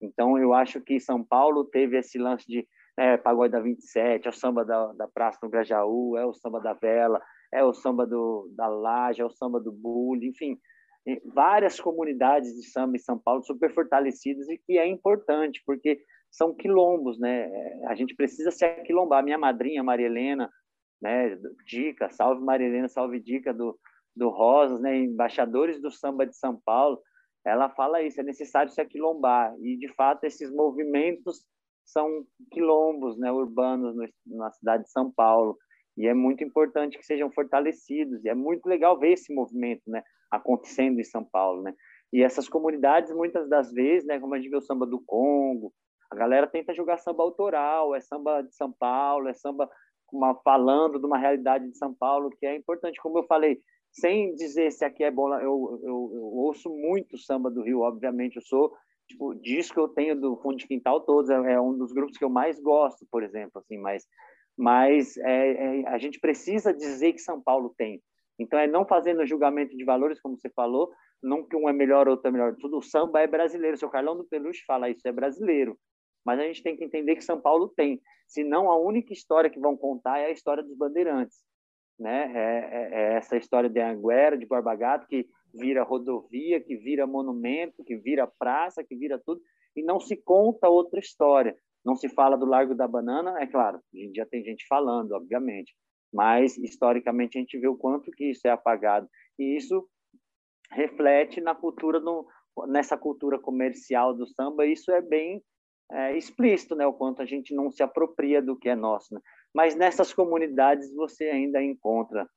Então, eu acho que São Paulo teve esse lance de é, pagode da 27, é o samba da, da Praça no Grajaú, é o samba da Vela, é o samba do, da Laje, é o samba do Bully, enfim, várias comunidades de samba em São Paulo super fortalecidas e que é importante, porque são quilombos, né? A gente precisa se aquilombar. Minha madrinha, Maria Helena, né? Dica, salve Maria Helena, salve Dica do, do Rosas, né? Embaixadores do samba de São Paulo. Ela fala isso, é necessário se aquilombar. E, de fato, esses movimentos são quilombos né, urbanos no, na cidade de São Paulo. E é muito importante que sejam fortalecidos. E é muito legal ver esse movimento né, acontecendo em São Paulo. Né? E essas comunidades, muitas das vezes, né, como a gente vê o samba do Congo, a galera tenta jogar samba autoral, é samba de São Paulo, é samba uma, falando de uma realidade de São Paulo que é importante. Como eu falei, sem dizer se aqui é bom, eu, eu, eu ouço muito samba do Rio, obviamente, eu sou tipo disco eu tenho do fundo de quintal todos é, é, um dos grupos que eu mais gosto por exemplo assim mas mas é, é, a gente precisa dizer que São Paulo tem. Então é não fazendo julgamento de valores como você falou não que um é melhor outro é melhor tudo o samba é brasileiro. Seu Carlão do Peluche fala isso é brasileiro mas a gente tem que entender que São Paulo tem. Senão, a única história que vão contar é a história dos bandeirantes. Né? É, é, é essa história de Anguera, de Borba Gato, que vira rodovia, que vira monumento, que vira praça, que vira tudo, e não se conta outra história. Não se fala do Largo da Banana, é claro, hoje em dia tem gente falando, obviamente, mas historicamente a gente vê o quanto que isso é apagado e isso reflete na cultura nessa cultura comercial do samba isso é bem é, explícito né o quanto a gente não se apropria do que é nosso né? mas nessas comunidades você ainda encontra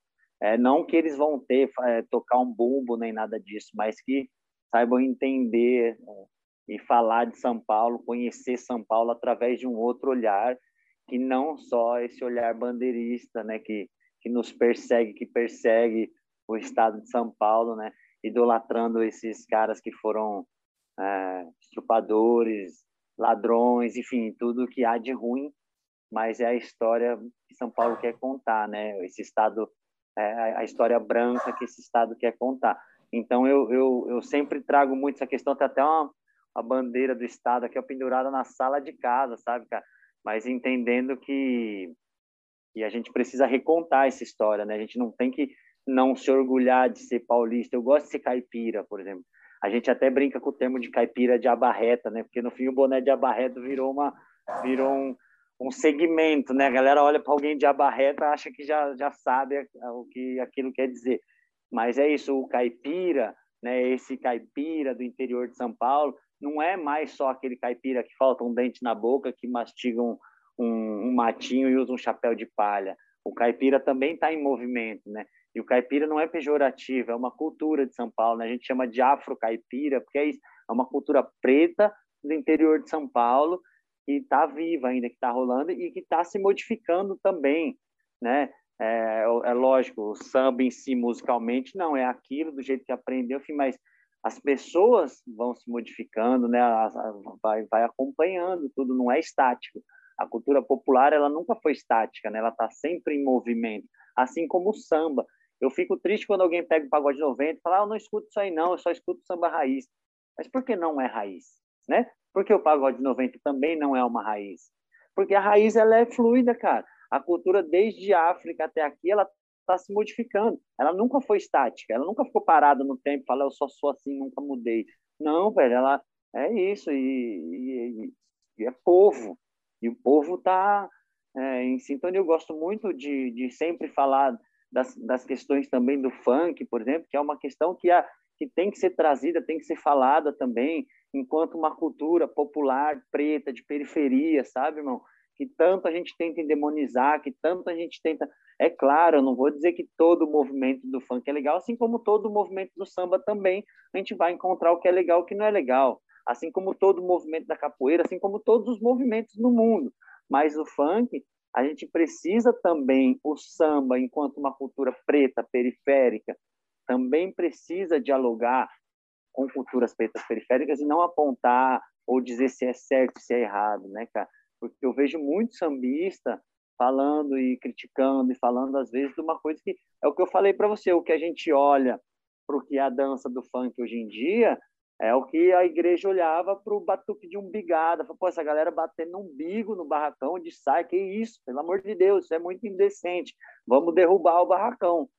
é, não que eles vão ter é, tocar um bumbo nem nada disso mas que saibam entender é, e falar de São Paulo conhecer São Paulo através de um outro olhar que não só esse olhar bandeirista, né, que, que nos persegue, que persegue o Estado de São Paulo, né, idolatrando esses caras que foram é, estrupadores, ladrões, enfim, tudo que há de ruim, mas é a história que São Paulo quer contar, né, esse Estado, é, a história branca que esse Estado quer contar. Então, eu, eu, eu sempre trago muito essa questão, tem até uma, a bandeira do Estado aqui, pendurada na sala de casa, sabe, cara? mas entendendo que, que a gente precisa recontar essa história, né? A gente não tem que não se orgulhar de ser paulista. Eu gosto de ser caipira, por exemplo. A gente até brinca com o termo de caipira de abarreta, né? Porque no fim o boné de abarreta virou uma virou um, um segmento, né? A galera olha para alguém de abarreta, acha que já já sabe o que aquilo quer dizer. Mas é isso, o caipira, né? Esse caipira do interior de São Paulo, não é mais só aquele caipira que falta um dente na boca, que mastiga um, um, um matinho e usa um chapéu de palha. O caipira também está em movimento, né? E o caipira não é pejorativo, é uma cultura de São Paulo, né? A gente chama de afro-caipira, porque é isso, é uma cultura preta do interior de São Paulo que está viva ainda, que está rolando e que está se modificando também, né? É, é, lógico, o samba em si musicalmente não é aquilo do jeito que aprendeu, enfim, mas as pessoas vão se modificando, né? Vai, vai acompanhando, tudo não é estático. A cultura popular ela nunca foi estática, né? Ela está sempre em movimento, assim como o samba. Eu fico triste quando alguém pega o pagode 90 e fala, ah, eu não escuto isso aí não, eu só escuto samba raiz. Mas por que não é raiz, né? Porque o pagode 90 também não é uma raiz. Porque a raiz ela é fluida, cara. A cultura desde África até aqui, ela está se modificando. Ela nunca foi estática, ela nunca ficou parada no tempo, fala eu só sou assim, nunca mudei. Não, velho, ela é isso e, e, e é povo. E o povo está é, em sintonia. Eu gosto muito de, de sempre falar das, das questões também do funk, por exemplo, que é uma questão que, a, que tem que ser trazida, tem que ser falada também, enquanto uma cultura popular, preta, de periferia, sabe, irmão? Que tanto a gente tenta demonizar, que tanto a gente tenta é claro, eu não vou dizer que todo o movimento do funk é legal, assim como todo o movimento do samba também, a gente vai encontrar o que é legal e o que não é legal. Assim como todo o movimento da capoeira, assim como todos os movimentos no mundo. Mas o funk, a gente precisa também, o samba, enquanto uma cultura preta, periférica, também precisa dialogar com culturas pretas periféricas e não apontar ou dizer se é certo, se é errado, né, cara? Porque eu vejo muito sambista falando e criticando e falando às vezes de uma coisa que é o que eu falei para você, o que a gente olha para o que é a dança do funk hoje em dia é o que a igreja olhava para o batuque de umbigada, falou, pô, essa galera batendo um umbigo no barracão de sai, que isso, pelo amor de Deus, isso é muito indecente, vamos derrubar o barracão.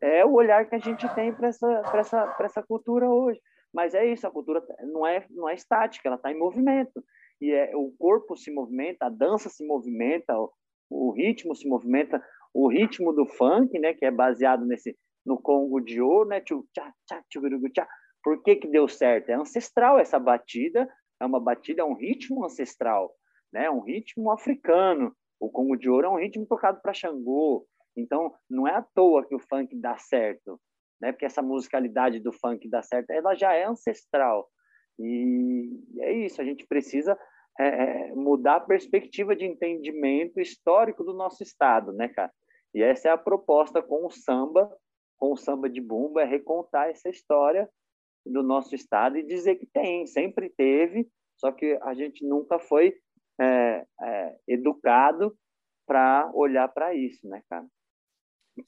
É o olhar que a gente tem para essa, essa, essa cultura hoje. Mas é isso, a cultura não é, não é estática, ela está em movimento. E é, o corpo se movimenta, a dança se movimenta, o ritmo se movimenta, o ritmo do funk, né, que é baseado nesse no Congo de ouro, né, tchá, tchá, tchu, tchá. Por que que deu certo? É ancestral essa batida, é uma batida, é um ritmo ancestral, né, um ritmo africano. O Congo de ouro é um ritmo tocado para Xangô. Então, não é à toa que o funk dá certo, né? Porque essa musicalidade do funk dá certo, ela já é ancestral. E é isso, a gente precisa é, é, mudar a perspectiva de entendimento histórico do nosso estado, né, cara? E essa é a proposta com o samba, com o samba de bumba, é recontar essa história do nosso estado e dizer que tem, sempre teve, só que a gente nunca foi é, é, educado para olhar para isso, né, cara?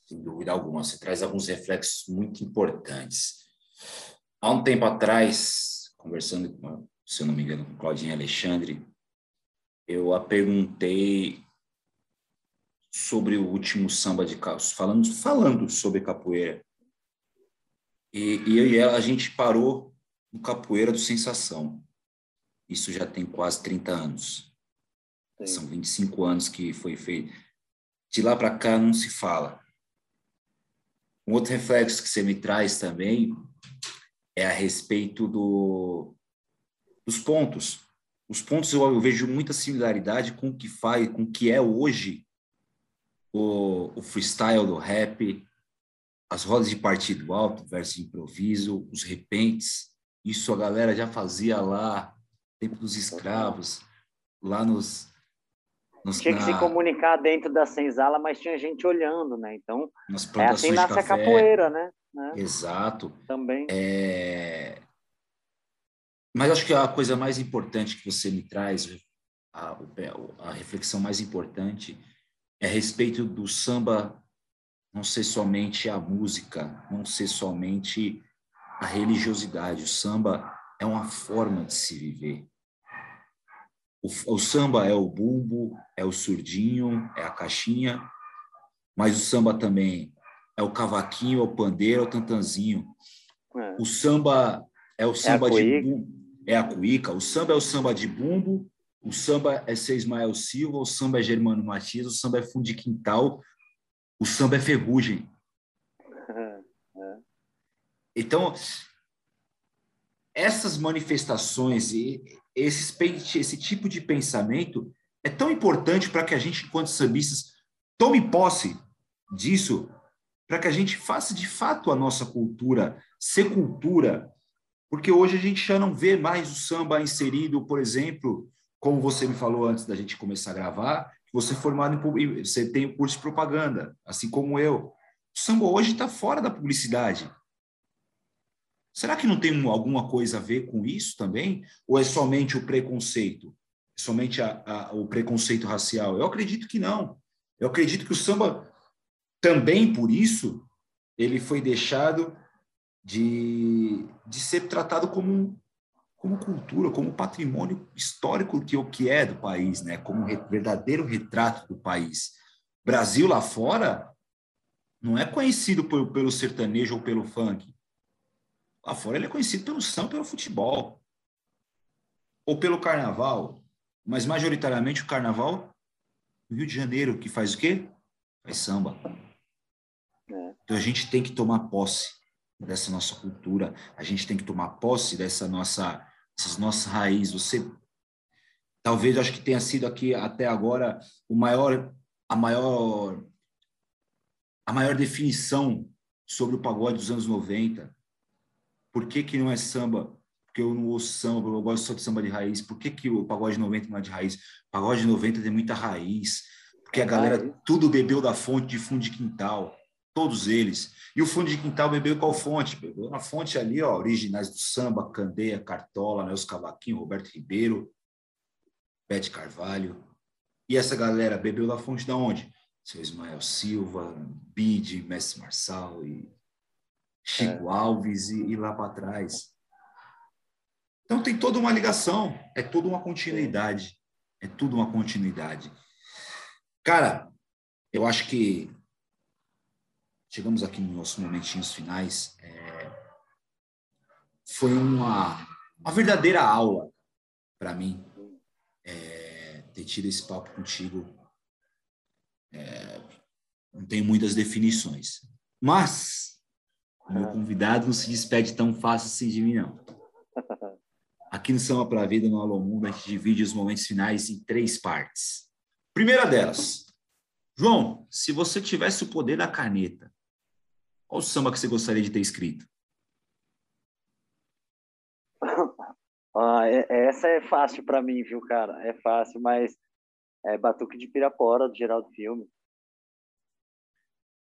Sem dúvida alguma, você traz alguns reflexos muito importantes. Há um tempo atrás, conversando com se eu não me engano, com Claudinha Alexandre, eu a perguntei sobre o último samba de calços, falando, falando sobre capoeira. E, e eu e ela, a gente parou no Capoeira do Sensação. Isso já tem quase 30 anos. Sim. São 25 anos que foi feito. de lá para cá não se fala. Um outro reflexo que você me traz também é a respeito do, dos pontos. Os pontos eu, eu, vejo muita similaridade com o que faz, com o que é hoje o, o freestyle do rap, as rodas de partido alto versus improviso, os repentes. Isso a galera já fazia lá, tempo dos escravos, lá nos nos, tinha que na... se comunicar dentro da senzala, mas tinha gente olhando, né? Então, é assim nasce a capoeira, né? né? Exato. Também. É... Mas acho que a coisa mais importante que você me traz, a, a reflexão mais importante, é a respeito do samba não ser somente a música, não ser somente a religiosidade. O samba é uma forma de se viver. O, o, samba é o bumbo, é o surdinho, é a caixinha, mas o samba também é o cavaquinho, é o pandeiro, é o tantanzinho. É. O samba é o samba é de bumbo, é a cuíca. O samba é o samba de bumbo, o samba é ser Ismael Silva, o samba é Germano Matias, o samba é fundo de quintal, o samba é ferrugem. <laughs> É. Então, essas manifestações e esse, esse tipo de pensamento é tão importante para que a gente, enquanto sambistas, tome posse disso, para que a gente faça de fato a nossa cultura ser cultura, porque hoje a gente já não vê mais o samba inserido, por exemplo, como você me falou antes da gente começar a gravar, você é formado em você tem curso de propaganda, assim como eu. O samba hoje está fora da publicidade. Será que não tem alguma coisa a ver com isso também? Ou é somente o preconceito? É somente a, a, o preconceito racial? Eu acredito que não. Eu acredito que o samba, também por isso, ele foi deixado de, de ser tratado como, como cultura, como patrimônio histórico que o que é do país, né? como um verdadeiro retrato do país. Brasil lá fora não é conhecido por, pelo sertanejo ou pelo funk. Lá fora ele é conhecido pelo samba, pelo futebol. Ou pelo carnaval. Mas majoritariamente o carnaval no Rio de Janeiro, que faz o quê? Faz samba. É. Então a gente tem que tomar posse dessa nossa cultura, a gente tem que tomar posse dessa nossa, dessas nossas raízes. Você talvez acho que tenha sido aqui até agora o maior a maior a maior definição sobre o pagode dos anos 90. Por que, que não é samba? Porque eu não ouço samba, eu gosto só de samba de raiz. Por que, que o pagode 90 não é de raiz? O pagode 90 tem muita raiz. Porque a galera tudo bebeu da fonte de fundo de quintal. Todos eles. E o fundo de quintal bebeu qual fonte? Bebeu na fonte ali, ó, originais do samba, Candeia, Cartola, né, os Cavaquinho, Roberto Ribeiro, Bete Carvalho. E essa galera bebeu da fonte da onde? Seu Ismael Silva, Bide, Mestre Marçal e Chico é. Alves e, e lá para trás. Então tem toda uma ligação, é toda uma continuidade, é tudo uma continuidade. Cara, eu acho que chegamos aqui nos nossos momentinhos finais. É, foi uma, uma verdadeira aula para mim é, ter tido esse papo contigo. É, não tem muitas definições, mas o meu convidado não se despede tão fácil assim de mim, não. <laughs> Aqui no Samba para a Vida, no Alô Mundo, a gente divide os momentos finais em três partes. Primeira delas, João, se você tivesse o poder da caneta, qual o samba que você gostaria de ter escrito? <laughs> Ah, é, essa é fácil para mim, viu, cara? É fácil, mas é Batuque de Pirapora, do Geraldo Filme.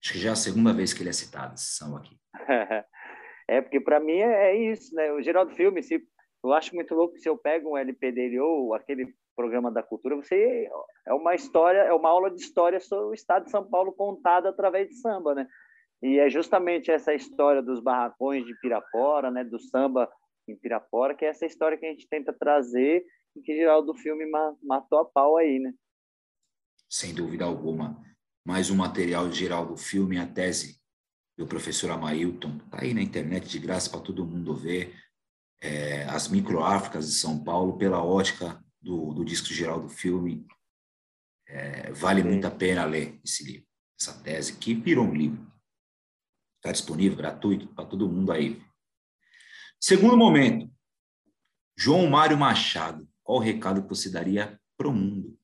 Acho que já é a segunda vez que ele é citado, esse samba aqui. <laughs> é, porque para mim é, é, isso, né? O Geraldo Filme, se, eu acho muito louco se eu pego um LP dele ou aquele programa da cultura, você é uma história, é uma aula de história sobre o estado de São Paulo contada através de samba, né? E é justamente essa história dos barracões de Pirapora, né, do samba em Pirapora, que é essa história que a gente tenta trazer e que Geraldo Filme matou a pau aí, né? Sem dúvida alguma mais um material de Geraldo Filme, a tese do professor Amailton, está aí na internet de graça para todo mundo ver, é, as microáfricas de São Paulo, pela ótica do, do disco Geraldo Filme. É, vale Sim. muito a pena ler esse livro, essa tese, que virou um livro. Está disponível, gratuito, para todo mundo aí. Segundo momento, João Mário Machado, qual o recado que você daria para o mundo?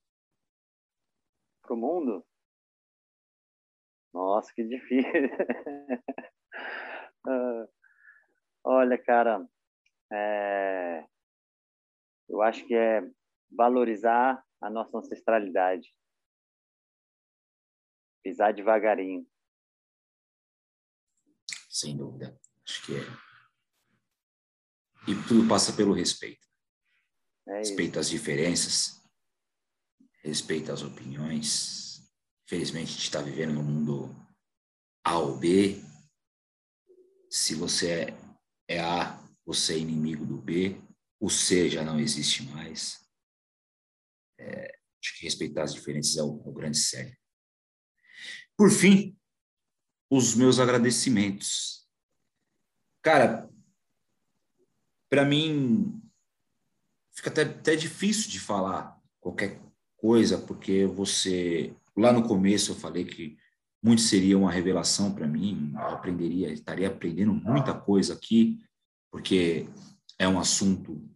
Para o mundo? Nossa, que difícil. uh, <laughs> olha, cara, é... eu acho que é valorizar a nossa ancestralidade. Pisar devagarinho. Sem dúvida. Acho que é. E tudo passa pelo respeito. É respeito às diferenças, respeito às opiniões. Infelizmente, a gente está vivendo num mundo A ou B. Se você é, é A, você é inimigo do B. O C já não existe mais. É, acho que respeitar as diferenças é o, é o grande sério. Por fim, os meus agradecimentos. Cara, para mim fica até, até difícil de falar qualquer coisa, porque você lá no começo eu falei que muito seria uma revelação para mim, eu aprenderia, estaria aprendendo muita coisa aqui, porque é um assunto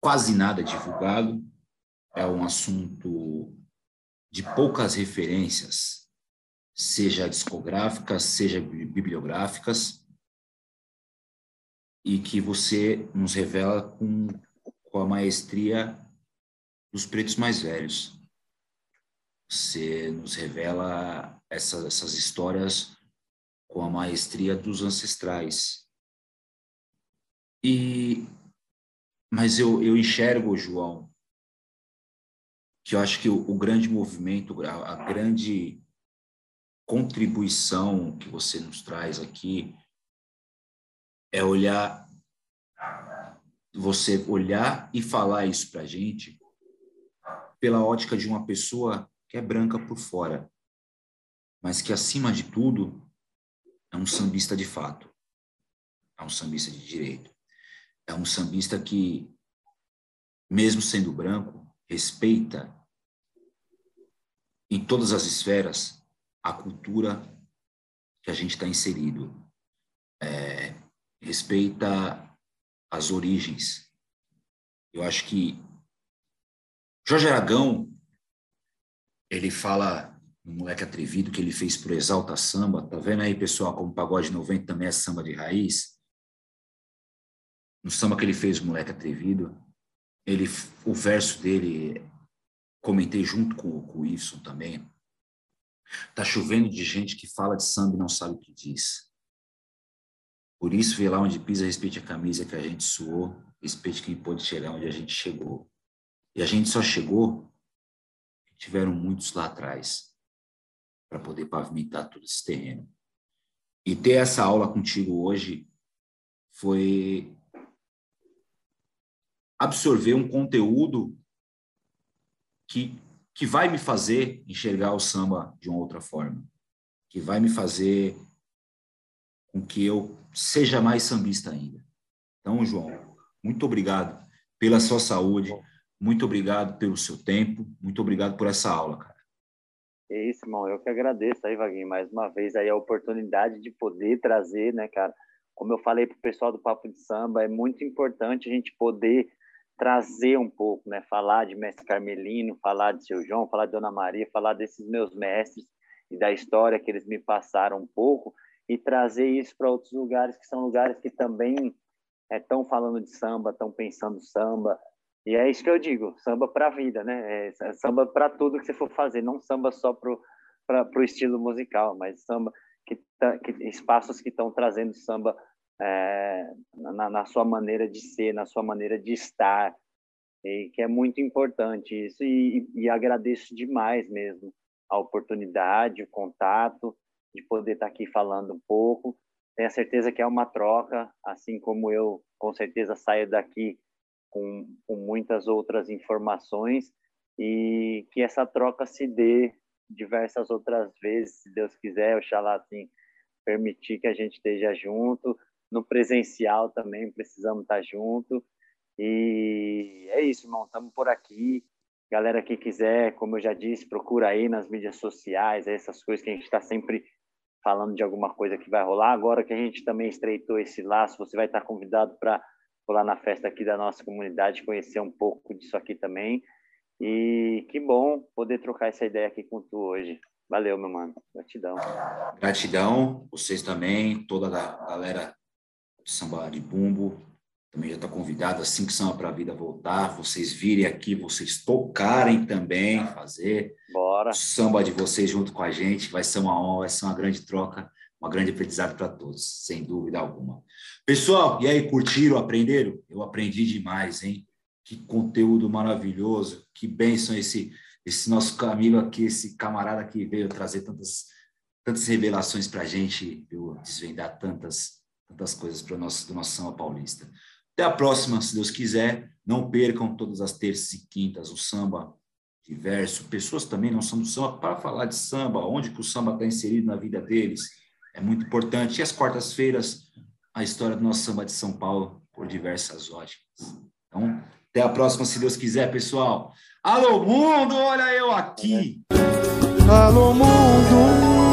quase nada divulgado, é um assunto de poucas referências, seja discográficas, seja bibliográficas, e que você nos revela com, com a maestria dos pretos mais velhos. Você nos revela essa, essas histórias com a maestria dos ancestrais. E mas eu, eu enxergo, João, que eu acho que o, o grande movimento, a, a, grande contribuição que você nos traz aqui é olhar, você olhar e falar isso para gente pela ótica de uma pessoa que é branca por fora, mas que acima de tudo é um sambista de fato, é um sambista de direito, é um sambista que, mesmo sendo branco, respeita em todas as esferas a cultura que a gente está inserido. É, respeita as origens. Eu acho que Jorge Aragão, ele fala no Moleque Atrevido que ele fez por Exalta Samba. Tá vendo aí, pessoal, como Pagode 90 também é samba de raiz? No samba que ele fez, Moleque Atrevido, ele, o verso dele comentei junto com, com o Ifson também. Tá chovendo de gente que fala de samba e não sabe o que diz. Por isso, vê lá onde pisa, respeite a camisa que a gente suou, respeite quem pôde chegar onde a gente chegou. E a gente só chegou, tiveram muitos lá atrás, para poder pavimentar todo esse terreno. E ter essa aula contigo hoje foi absorver um conteúdo que, que vai me fazer enxergar o samba de uma outra forma, que vai me fazer com que eu seja mais sambista ainda. Então, João, muito obrigado pela sua saúde, muito obrigado pelo seu tempo, muito obrigado por essa aula, cara. É isso, irmão. Eu que agradeço aí, Vaguinho, mais uma vez aí a oportunidade de poder trazer, né, cara? Como eu falei para o pessoal do Papo de Samba, é muito importante a gente poder trazer um pouco, né? Falar de mestre Carmelino, falar de seu João, falar de Dona Maria, falar desses meus mestres e da história que eles me passaram um pouco e trazer isso para outros lugares que são lugares que também estão é, falando de samba, estão pensando samba. E é isso que eu digo, samba para a vida, né? É samba para tudo que você for fazer, não samba só para o estilo musical, mas samba que, tá, que espaços que estão trazendo samba é, na, na, sua maneira de ser, na sua maneira de estar, e que é muito importante isso, e, e agradeço demais mesmo a oportunidade, o contato, de poder estar aqui falando um pouco. Tenho certeza que é uma troca, assim como eu, com certeza, saio daqui com, com muitas outras informações, e que essa troca se dê diversas outras vezes, se Deus quiser, oxalá assim, permitir que a gente esteja junto, no presencial também precisamos estar junto. E é isso, irmão. Estamos por aqui. Galera que quiser, como eu já disse, procura aí nas mídias sociais, essas coisas que a gente está sempre falando de alguma coisa que vai rolar. Agora que a gente também estreitou esse laço, você vai estar convidado para lá na festa aqui da nossa comunidade, conhecer um pouco disso aqui também. E que bom poder trocar essa ideia aqui com tu hoje. Valeu, meu mano. Gratidão. Gratidão, vocês também, toda a galera Samba de Bumbo, também já está convidado, assim que Samba para a Vida voltar, vocês virem aqui, vocês tocarem também, fazer Bora. o samba de vocês junto com a gente, vai ser uma honra, vai ser uma grande troca, uma grande aprendizado para todos, sem dúvida alguma. Pessoal, e aí, curtiram, aprenderam? Eu aprendi demais, hein? Que conteúdo maravilhoso, que bênção esse esse nosso amigo aqui, esse camarada que veio trazer tantas, tantas revelações para a gente, viu? desvendar tantas, tantas coisas para nosso, do nosso samba paulista. Até a próxima, se Deus quiser. Não percam todas as terças e quintas o samba diverso. Pessoas também não são do samba para falar de samba, onde que o samba está inserido na vida deles. É muito importante. E as quartas-feiras, a história do nosso samba de São Paulo, por diversas óticas. Então, até a próxima, se Deus quiser, pessoal. Alô, mundo, olha eu aqui. Alô, mundo.